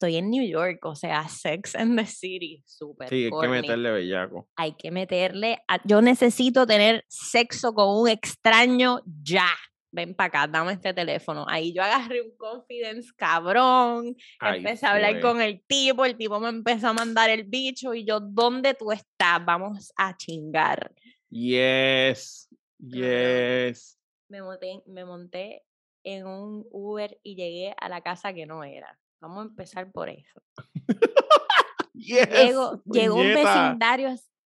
estoy en New York, o sea, Sex and the City, súper. Sí, hay que meterle bellaco. Hay que meterle, yo necesito tener sexo con un extraño ya. Ven para acá, dame este teléfono. Ahí yo agarré un confidence cabrón, empecé a hablar con el tipo, el tipo me empezó a mandar el bicho y yo, ¿dónde tú estás? Vamos a chingar. Yes. Yes. Me monté, me monté en un Uber y llegué a la casa que no era. Vamos a empezar por eso. yes, llegó un vecindario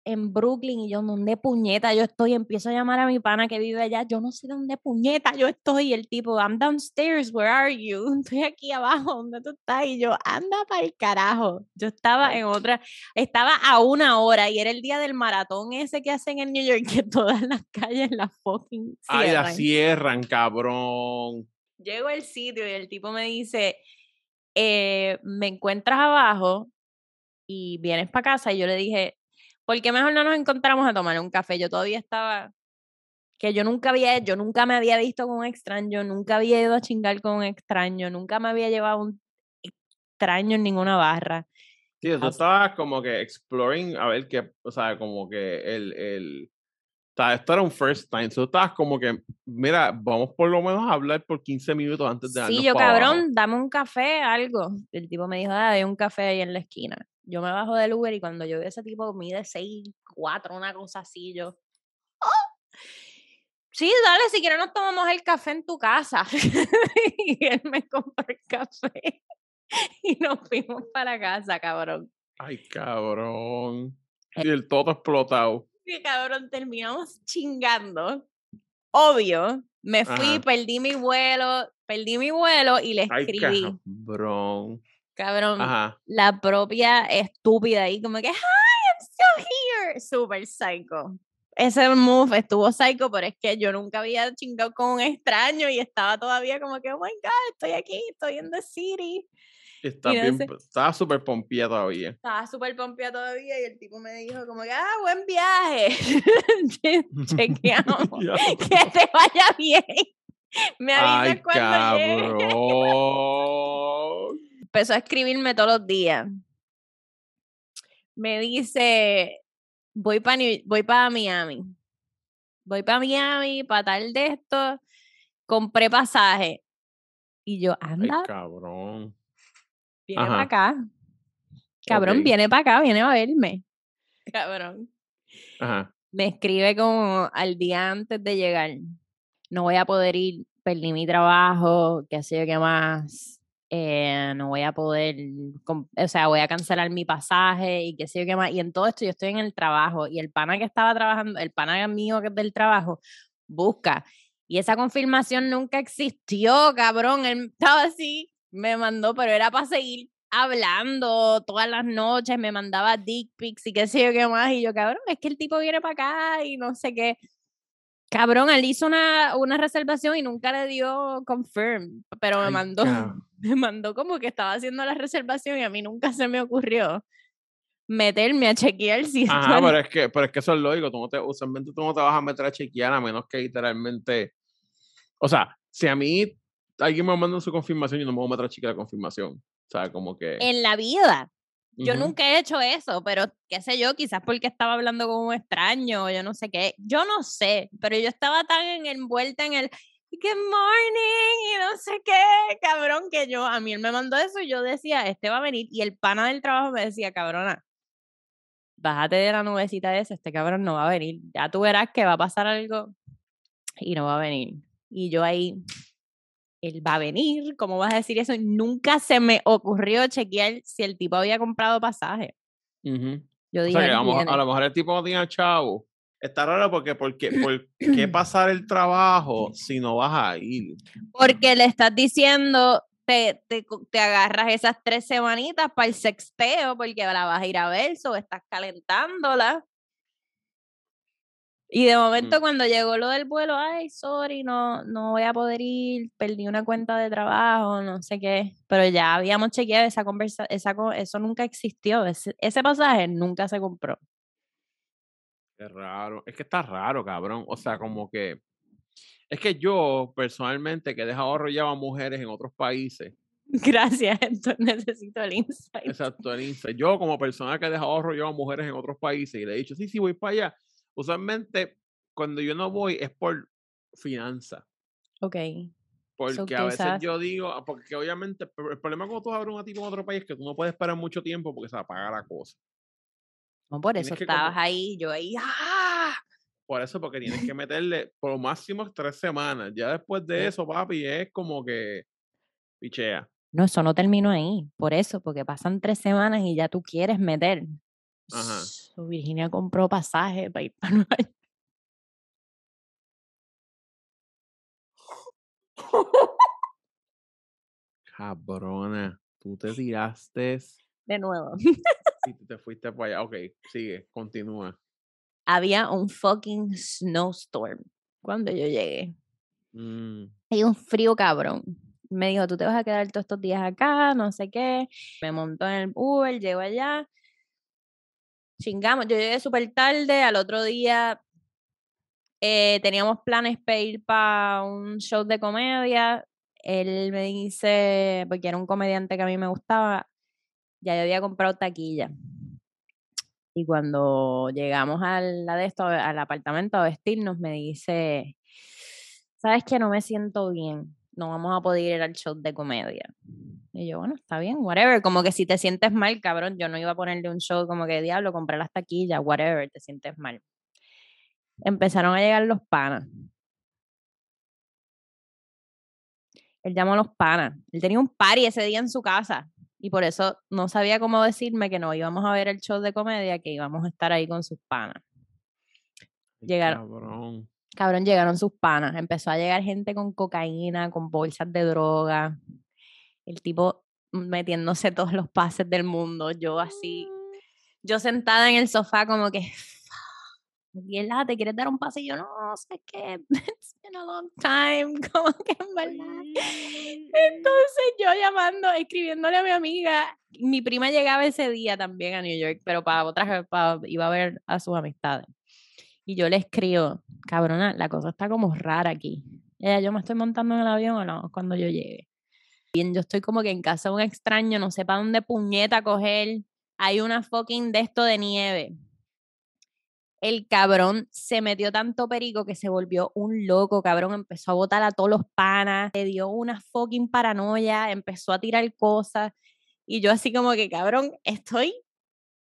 en Brooklyn y yo, ¿dónde puñeta yo estoy? Empiezo a llamar a mi pana que vive allá, yo no sé dónde puñeta yo estoy. Y el tipo, I'm downstairs, where are you? Estoy aquí abajo, ¿dónde tú estás? Y yo, anda para el carajo. Yo estaba en otra, estaba a una hora y era el día del maratón ese que hacen en New York, que todas las calles las fucking cierran. Ay, las cierran, cabrón. Llego al sitio y el tipo me dice, eh, me encuentras abajo y vienes para casa y yo le dije, ¿por qué mejor no nos encontramos a tomar un café? Yo todavía estaba, que yo nunca había, yo nunca me había visto con un extraño, nunca había ido a chingar con un extraño, nunca me había llevado un extraño en ninguna barra. Sí, tú estabas como que exploring, a ver qué, o sea, como que el, el, esto era un first time, tú estabas como que, mira, vamos por lo menos a hablar por 15 minutos antes de Sí, yo cabrón, dame un café, algo. El tipo me dijo, ah, hay un café ahí en la esquina yo me bajo del Uber y cuando yo veo ese tipo mide 6, 4, una cosa así, yo. ¡Oh! Sí, dale, si quieres nos tomamos el café en tu casa. y él me compró el café y nos fuimos para casa, cabrón. Ay, cabrón. Y el todo explotado. Sí, cabrón, terminamos chingando. Obvio, me fui, perdí mi vuelo, perdí mi vuelo y le escribí. Ay, cabrón Cabrón, Ajá. la propia estúpida ahí, como que, hi, I'm still here. Super psycho. Ese move estuvo psycho, pero es que yo nunca había chingado con un extraño y estaba todavía como que, oh my god, estoy aquí, estoy en the city. Está Y no bien, sé- estaba súper pompía todavía. Estaba súper pompía todavía y el tipo me dijo como que, ah, buen viaje. Che- Chequeamos. Que te vaya bien. Me avisas Ay, cuando llegue. cabrón. Empezó a escribirme todos los días. Me dice, voy para voy para Miami. Voy para Miami, para tal de esto. Compré pasaje. Y yo, Ay, anda, cabrón. viene para acá. Cabrón, viene para acá, viene a verme. Cabrón. Ajá. me escribe como al día antes de llegar. No voy a poder ir, perdí mi trabajo, qué sé yo qué más. Eh, no voy a poder, o sea, voy a cancelar mi pasaje y qué sé yo qué más. Y en todo esto yo estoy en el trabajo y el pana que estaba trabajando, el pana mío que es del trabajo, busca. Y esa confirmación nunca existió, cabrón. Él estaba así, me mandó, pero era para seguir hablando todas las noches, me mandaba dick pics y qué sé yo qué más. Y yo, cabrón, es que el tipo viene para acá y no sé qué. Cabrón, él hizo una, una reservación y nunca le dio confirm, pero me Ay, mandó, cab- me mandó como que estaba haciendo la reservación y a mí nunca se me ocurrió meterme a chequear si Ajá, pero es que, pero es que eso es lógico. Tú no te, usualmente tú no te vas a meter a chequear a menos que literalmente. O sea, si a mí alguien me manda su confirmación, yo no me voy a meter a chequear la confirmación. O sea, como que. en la vida. Yo nunca he hecho eso, pero qué sé yo, quizás porque estaba hablando con un extraño, yo no sé qué. Yo no sé, pero yo estaba tan en- envuelta en el good morning y no sé qué, cabrón, que yo, a mí él me mandó eso y yo decía, este va a venir. Y el pana del trabajo me decía, cabrona, bájate de la nubecita esa, este cabrón no va a venir. Ya tú verás que va a pasar algo y no va a venir. Y yo ahí, él va a venir, ¿cómo vas a decir eso? Nunca se me ocurrió chequear si el tipo había comprado pasaje. Ujú. Yo O dije, sea, que "Él a, lo mejor- viene". a lo mejor el tipo no tiene chavo. Está raro porque, porque ¿por qué pasar el trabajo si no vas a ir? porque le estás diciendo, te, te, te agarras esas tres semanitas para el sexteo, porque la vas a ir a ver, o estás calentándola. Y de momento Mm. cuando llegó lo del vuelo, ay, sorry, no, no voy a poder ir, perdí una cuenta de trabajo, no sé qué. Pero ya habíamos chequeado esa conversa, esa, eso nunca existió, ese, ese pasaje nunca se compró. Es raro. Es que está raro, cabrón. O sea, como que. Es que yo, personalmente, que he dejado arrollado a mujeres en otros países. Gracias, entonces necesito el insight. Exacto, el Insta. Yo, como persona que he dejado arrollado a mujeres en otros países y le he dicho, sí, sí, voy para allá. Usualmente, cuando yo no voy es por finanza. Ok. Porque a veces sabes- yo digo, ah, porque obviamente el problema cuando tú abres una tipo en otro país es que tú no puedes esperar mucho tiempo porque se apaga la cosa. No, por eso estabas ahí, yo ahí, ¡ah! Por eso, porque tienes que meterle por lo máximo tres semanas. Ya después de eso, papi, es como que pichea. No, eso no terminó ahí, por eso, porque pasan tres semanas y ya tú quieres meter. Ajá. So, Virginia compró pasaje para ir para Nueva York. Cabrona, tú te tiraste De nuevo. y tú te fuiste para allá. Ok, sigue, continúa. Había un fucking snowstorm cuando yo llegué. Mm, Hay un frío cabrón. Me dijo, tú te vas a quedar todos estos días acá, no sé qué. Me montó en el Uber, llego allá. Chingamos, yo llegué súper tarde. Al otro día eh, teníamos planes para ir para un show de comedia. Él me dice, porque era un comediante que a mí me gustaba, ya yo había comprado taquilla. Y cuando llegamos al, la de esto, al apartamento a vestirnos, me dice, ¿sabes que no me siento bien? No vamos a poder ir al show de comedia. Y yo, bueno, está bien, whatever. Como que si te sientes mal, cabrón, yo no iba a ponerle un show como que diablo, compré las taquillas, whatever, te sientes mal. Empezaron a llegar los panas. Él llamó a los panas. Él tenía un party ese día en su casa. Y por eso no sabía cómo decirme que no íbamos a ver el show de comedia, que íbamos a estar ahí con sus panas. Llegaron. Cabrón. Cabrón, llegaron sus panas. Empezó a llegar gente con cocaína, con bolsas de droga. El tipo metiéndose todos los pases del mundo. Yo así, yo sentada en el sofá como que, y ah, ¿te quieres dar un yo, no, sé qué, it's been a long time, como que en verdad. Entonces yo llamando, escribiéndole a mi amiga, mi prima llegaba ese día también a New York, pero para otras, para, iba a ver a sus amistades. Y yo le escribo, cabrona, la cosa está como rara aquí. Ella, yo me estoy montando en el avión o no, cuando yo llegue. Bien, yo estoy como que en casa de un extraño, no sé para dónde puñeta coger. Hay una fucking de esto de nieve. El cabrón se metió tanto perico que se volvió un loco, cabrón. Empezó a botar a todos los panas, le dio una fucking paranoia, empezó a tirar cosas. Y yo así como que, cabrón, estoy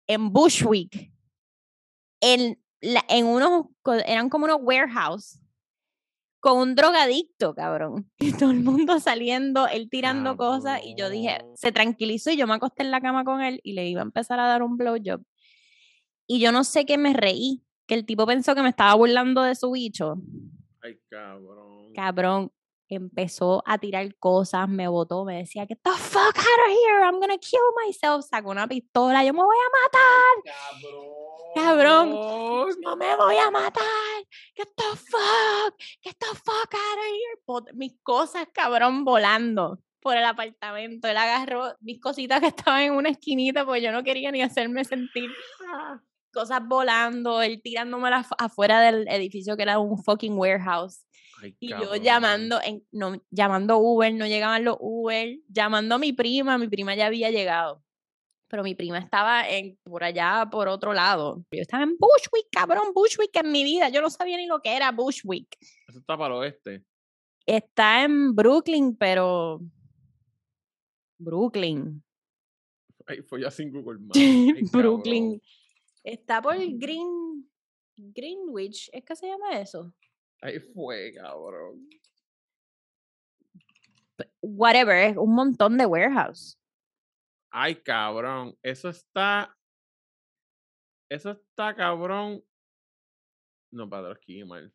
en Bushwick, en en unos, eran como unos warehouse con un drogadicto, cabrón. Y todo el mundo saliendo, él tirando cosas. Y yo dije, se tranquilizó y yo me acosté en la cama con él y le iba a empezar a dar un blowjob. Y yo no sé qué me reí, que el tipo pensó que me estaba burlando de su bicho. Ay, cabrón. Cabrón, empezó a tirar cosas, me botó, me decía, get the fuck out of here, I'm gonna kill myself. Sacó una pistola, yo me voy a matar. Cabrón cabrón, no me voy a matar, get the fuck, get the fuck out of here. Mis cosas, cabrón, volando por el apartamento. Él agarró mis cositas que estaban en una esquinita porque yo no quería ni hacerme sentir cosas volando, él tirándomelas afuera del edificio que era un fucking warehouse. y yo llamando, en, no, llamando Uber, no llegaban los Uber, llamando a mi prima, mi prima ya había llegado pero mi prima estaba en, por allá, por otro lado. Yo estaba en Bushwick, cabrón, Bushwick en mi vida. Yo no sabía ni lo que era Bushwick. Eso está para el oeste. Está en Brooklyn, pero... Brooklyn. Ay, fue ya sin Google Maps. Brooklyn. Está por Green... Greenwich, ¿es que se llama eso? Ahí fue, cabrón. Whatever, es un montón de warehouse. Ay, cabrón. Eso está. Eso está cabrón. No, padre, aquí mal.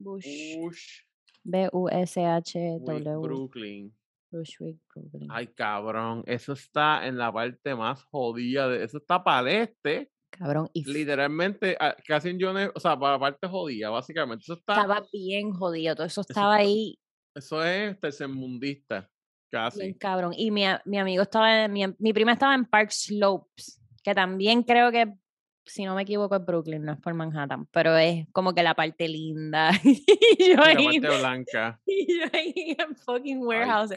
Bush. Bush. B-U-S-H-W. Brooklyn. Bushwick, Brooklyn. Ay, cabrón. Eso está en la parte más jodida. De, eso está para el este. Cabrón. Y Literalmente, ah, casi en Jones, o sea, para la parte jodida, básicamente. Eso está, estaba bien jodido. Todo eso estaba ahí. Eso es tercermundista. Casi. cabrón. Y mi, mi amigo estaba, mi, mi prima estaba en Park Slopes, que también creo que, si no me equivoco, es Brooklyn, no es por Manhattan, pero es como que la parte linda. y yo ahí, la parte blanca. Y yo ahí en fucking warehouse.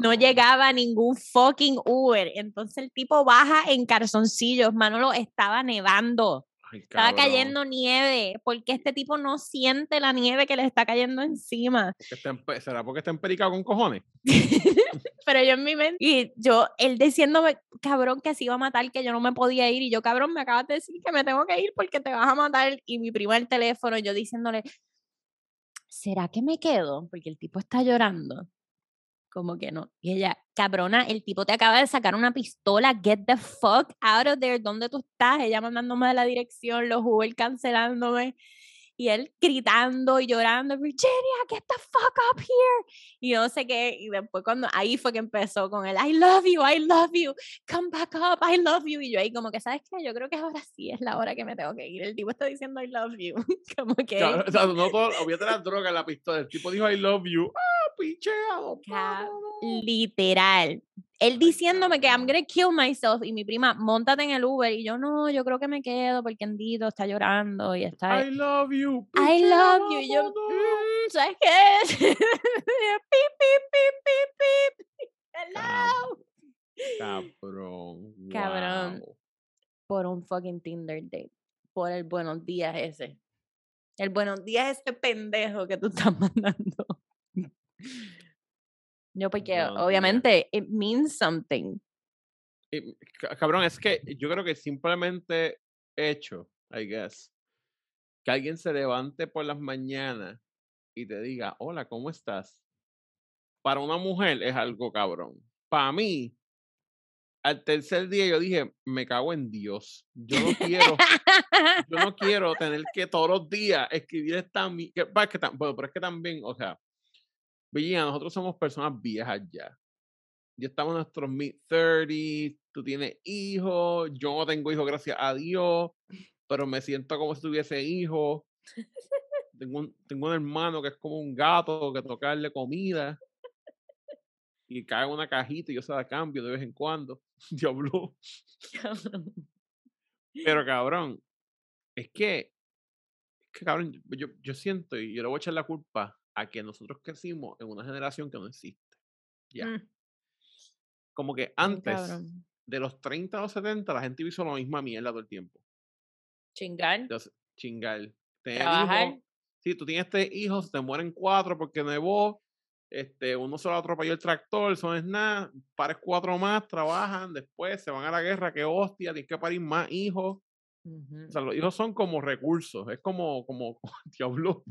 no llegaba ningún fucking Uber. Entonces el tipo baja en calzoncillos. Manolo estaba nevando. Estaba cayendo nieve. porque este tipo no siente la nieve que le está cayendo encima? ¿Será porque está empericado con cojones? Pero yo en mi mente, y yo, él diciéndome, cabrón, que se iba a matar, que yo no me podía ir. Y yo, cabrón, me acabas de decir que me tengo que ir porque te vas a matar. Y mi primo el teléfono, yo diciéndole, ¿será que me quedo? Porque el tipo está llorando como que no. Y ella, cabrona, el tipo te acaba de sacar una pistola, get the fuck out of there, ¿dónde tú estás? Ella mandándome la dirección, los Uber cancelándome. Y él gritando y llorando, Virginia, get the fuck up here. Y no sé qué. Y después cuando, ahí fue que empezó con él, I love you, I love you, come back up, I love you. Y yo ahí como que, ¿sabes qué? Yo creo que ahora sí es la hora que me tengo que ir. El tipo está diciendo I love you. como que... o sea, no todo, la droga en la pistola. El tipo dijo I love you. Ah, picheo. Literal él diciéndome que I'm gonna kill myself y mi prima, montate en el Uber y yo no, yo creo que me quedo porque Andito está llorando y está. I love you. I love you. Y yo, mm, ¿sabes qué? pip, pip, pip, pip, pip. Hello. Cabrón. Cabrón. Por un fucking Tinder date. Por el buenos días ese. El buenos días ese pendejo que tú estás mandando. Yo, porque obviamente it means something. cabrón, es que yo creo que simplemente hecho, I guess, que alguien se levante por las mañanas y te diga, hola, ¿cómo estás? Para una mujer es algo cabrón. Para mí, al tercer día yo dije, me cago en Dios. Yo no quiero, yo no quiero tener que todos los días escribir esta... Que, que, bueno, pero es que también, o sea, Virginia, nosotros somos personas viejas ya. ya estamos en nuestros mid-30s, tú tienes hijos, yo no tengo hijos, gracias a Dios, pero me siento como si tuviese hijos. Tengo un, tengo un hermano que es como un gato que toca darle comida y cae en una cajita y yo se la cambio de vez en cuando. Diablo. Pero cabrón, es que, es que cabrón, yo, yo siento y yo le voy a echar la culpa a que nosotros crecimos en una generación que no existe. Ya. Mm, Como que antes, de los 30 a los 70, la gente hizo la misma mierda todo el tiempo. Chingar. Entonces, chingar. Tener Trabajar. Si tú tienes este hijos, te mueren cuatro porque nevó. Este, uno se lo atropelló el tractor, eso no es nada. Pares cuatro más, trabajan, después se van a la guerra, qué hostia, tienes que parir más hijos. O sea, los hijos son como recursos, es como, como, diablo.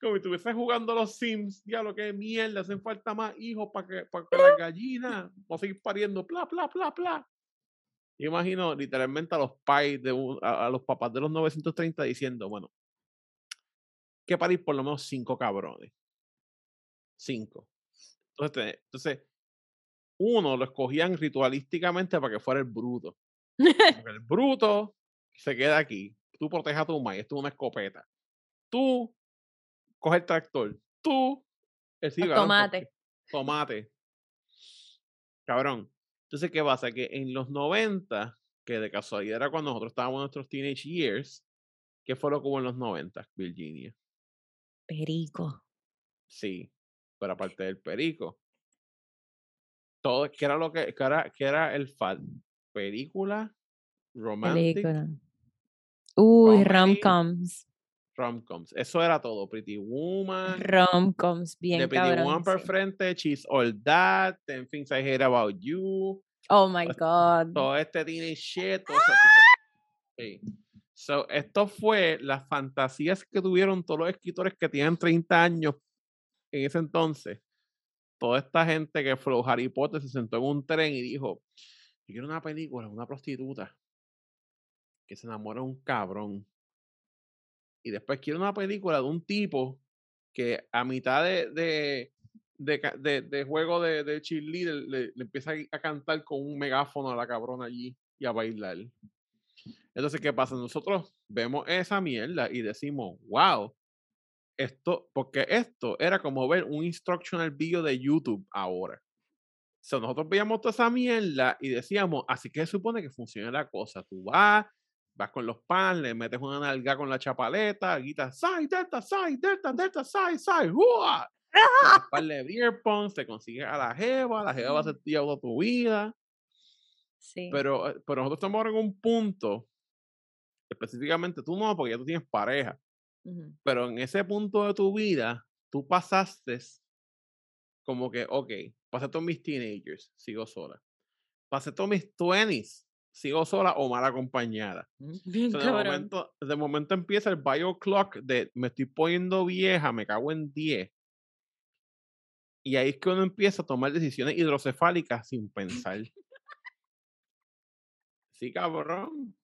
Como si estuviese jugando a los Sims, diablo, qué mierda, hacen falta más hijos para que, para que las gallinas o seguir pariendo, bla, bla, bla, bla. Imagino literalmente a los pais, de un- a, a los papás de los 930 diciendo, bueno, que parir por lo menos cinco cabrones. Cinco. Entonces, entonces, uno lo escogían ritualísticamente para que fuera el bruto. El bruto se queda aquí. Tú proteges a tu maíz, es una escopeta. Tú coge el tractor. Tú el sí, porque- tomates. Tomate. Cabrón. Entonces, ¿qué pasa? Que en los 90, que de casualidad era cuando nosotros estábamos en nuestros teenage years, ¿qué fue lo que hubo en los 90, Virginia? Perico. Sí, pero aparte del perico. Todo, ¿qué era lo que, qué era, qué era el fad? Película, romantic, Película. Uy, rom-coms. Rom-coms. Eso era todo. Pretty Woman, Rom-coms, bien de Pretty Woman por sí. frente, She's All That, Ten Things I Hate About You, Oh my Pues, God. todo este teenage shit. todo sabes. Sí. So, esto fue las fantasías que tuvieron todos los escritores que tienen 30 años en ese entonces. Toda esta gente que fue Harry Potter se sentó en un tren y dijo, yo quiero una película, una prostituta que se enamora de un cabrón. Y después quiero una película de un tipo que a mitad de, de, de, juego de, de cheerleader le, empieza a, a cantar con un megáfono a la cabrona allí y a bailar. Entonces, ¿qué pasa? Nosotros vemos esa mierda y decimos, wow, esto, porque esto era como ver un instructional video de YouTube ahora. O sea, nosotros veíamos toda esa mierda y decíamos, así que se supone que funciona la cosa. Tú vas, vas con los pan, le metes una nalga con la chapaleta, gritas, sai, delta, sai, delta, delta, sai, sai, metes un par de beer pongs, te consigues a la jeva, la jeva va a ser tía toda tu vida. Sí. Pero, eh, pero nosotros estamos ahora en un punto, específicamente tú no, porque ya tú tienes pareja, pero en ese punto de tu vida, tú pasaste como que, ok, pasé todos mis teenagers, sigo sola. Pasé todos mis 20s, sigo sola o mal acompañada. Bien O sea, de, momento, de momento empieza el bio clock de me estoy poniendo vieja, me cago en 10. Y ahí es que uno empieza a tomar decisiones hidrocefálicas sin pensar. Sí, cabrón.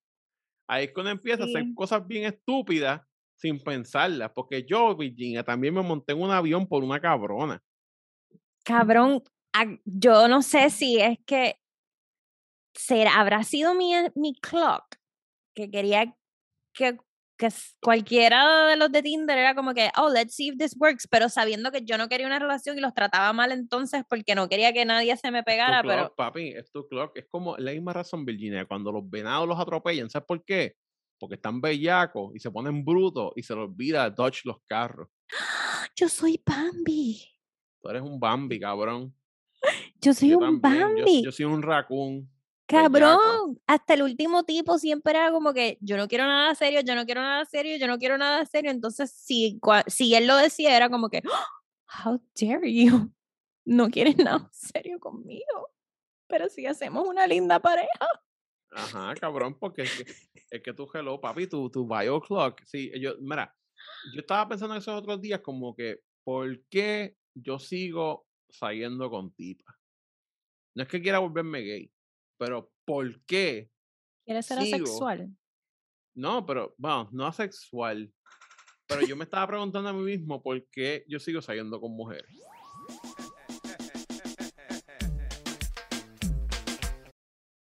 Ahí es que uno empieza a hacer cosas bien estúpidas sin pensarlas. Porque yo, Virginia, también me monté en un avión por una cabrona. Cabrón, yo no sé si es que será, habrá sido mi, mi clock que quería que, que cualquiera de los de Tinder era como que, oh, let's see if this works, pero sabiendo que yo no quería una relación y los trataba mal entonces porque no quería que nadie se me tu pegara, clock, pero papi, es tu clock. Es como la misma razón, Virginia, cuando los venados los atropellan, ¿sabes por qué? Porque están bellacos y se ponen brutos y se les olvida dodge los carros. yo soy Bambi. Tú eres un Bambi, cabrón. Yo soy Yo un también, yo- Bambi. Yo, soy un raccoon. Bellaco. Cabrón, hasta el último tipo siempre era como que yo no quiero nada serio, yo no quiero nada serio, yo no quiero nada serio. Entonces, si, si él lo decía, era como que, "Oh, how dare you, no quieres nada serio conmigo. Pero si hacemos una linda pareja. Ajá, cabrón, porque es que, es que tú hello, papi, tu, tu bio clock. Sí, yo, mira, yo estaba pensando en esos otros días como que, ¿por qué yo sigo saliendo con tipas? No es que quiera volverme gay, pero ¿por qué? ¿Quieres ser Sigo. asexual? No, pero, bueno, no asexual. Pero yo me estaba preguntando a mí mismo por qué yo sigo saliendo con mujeres.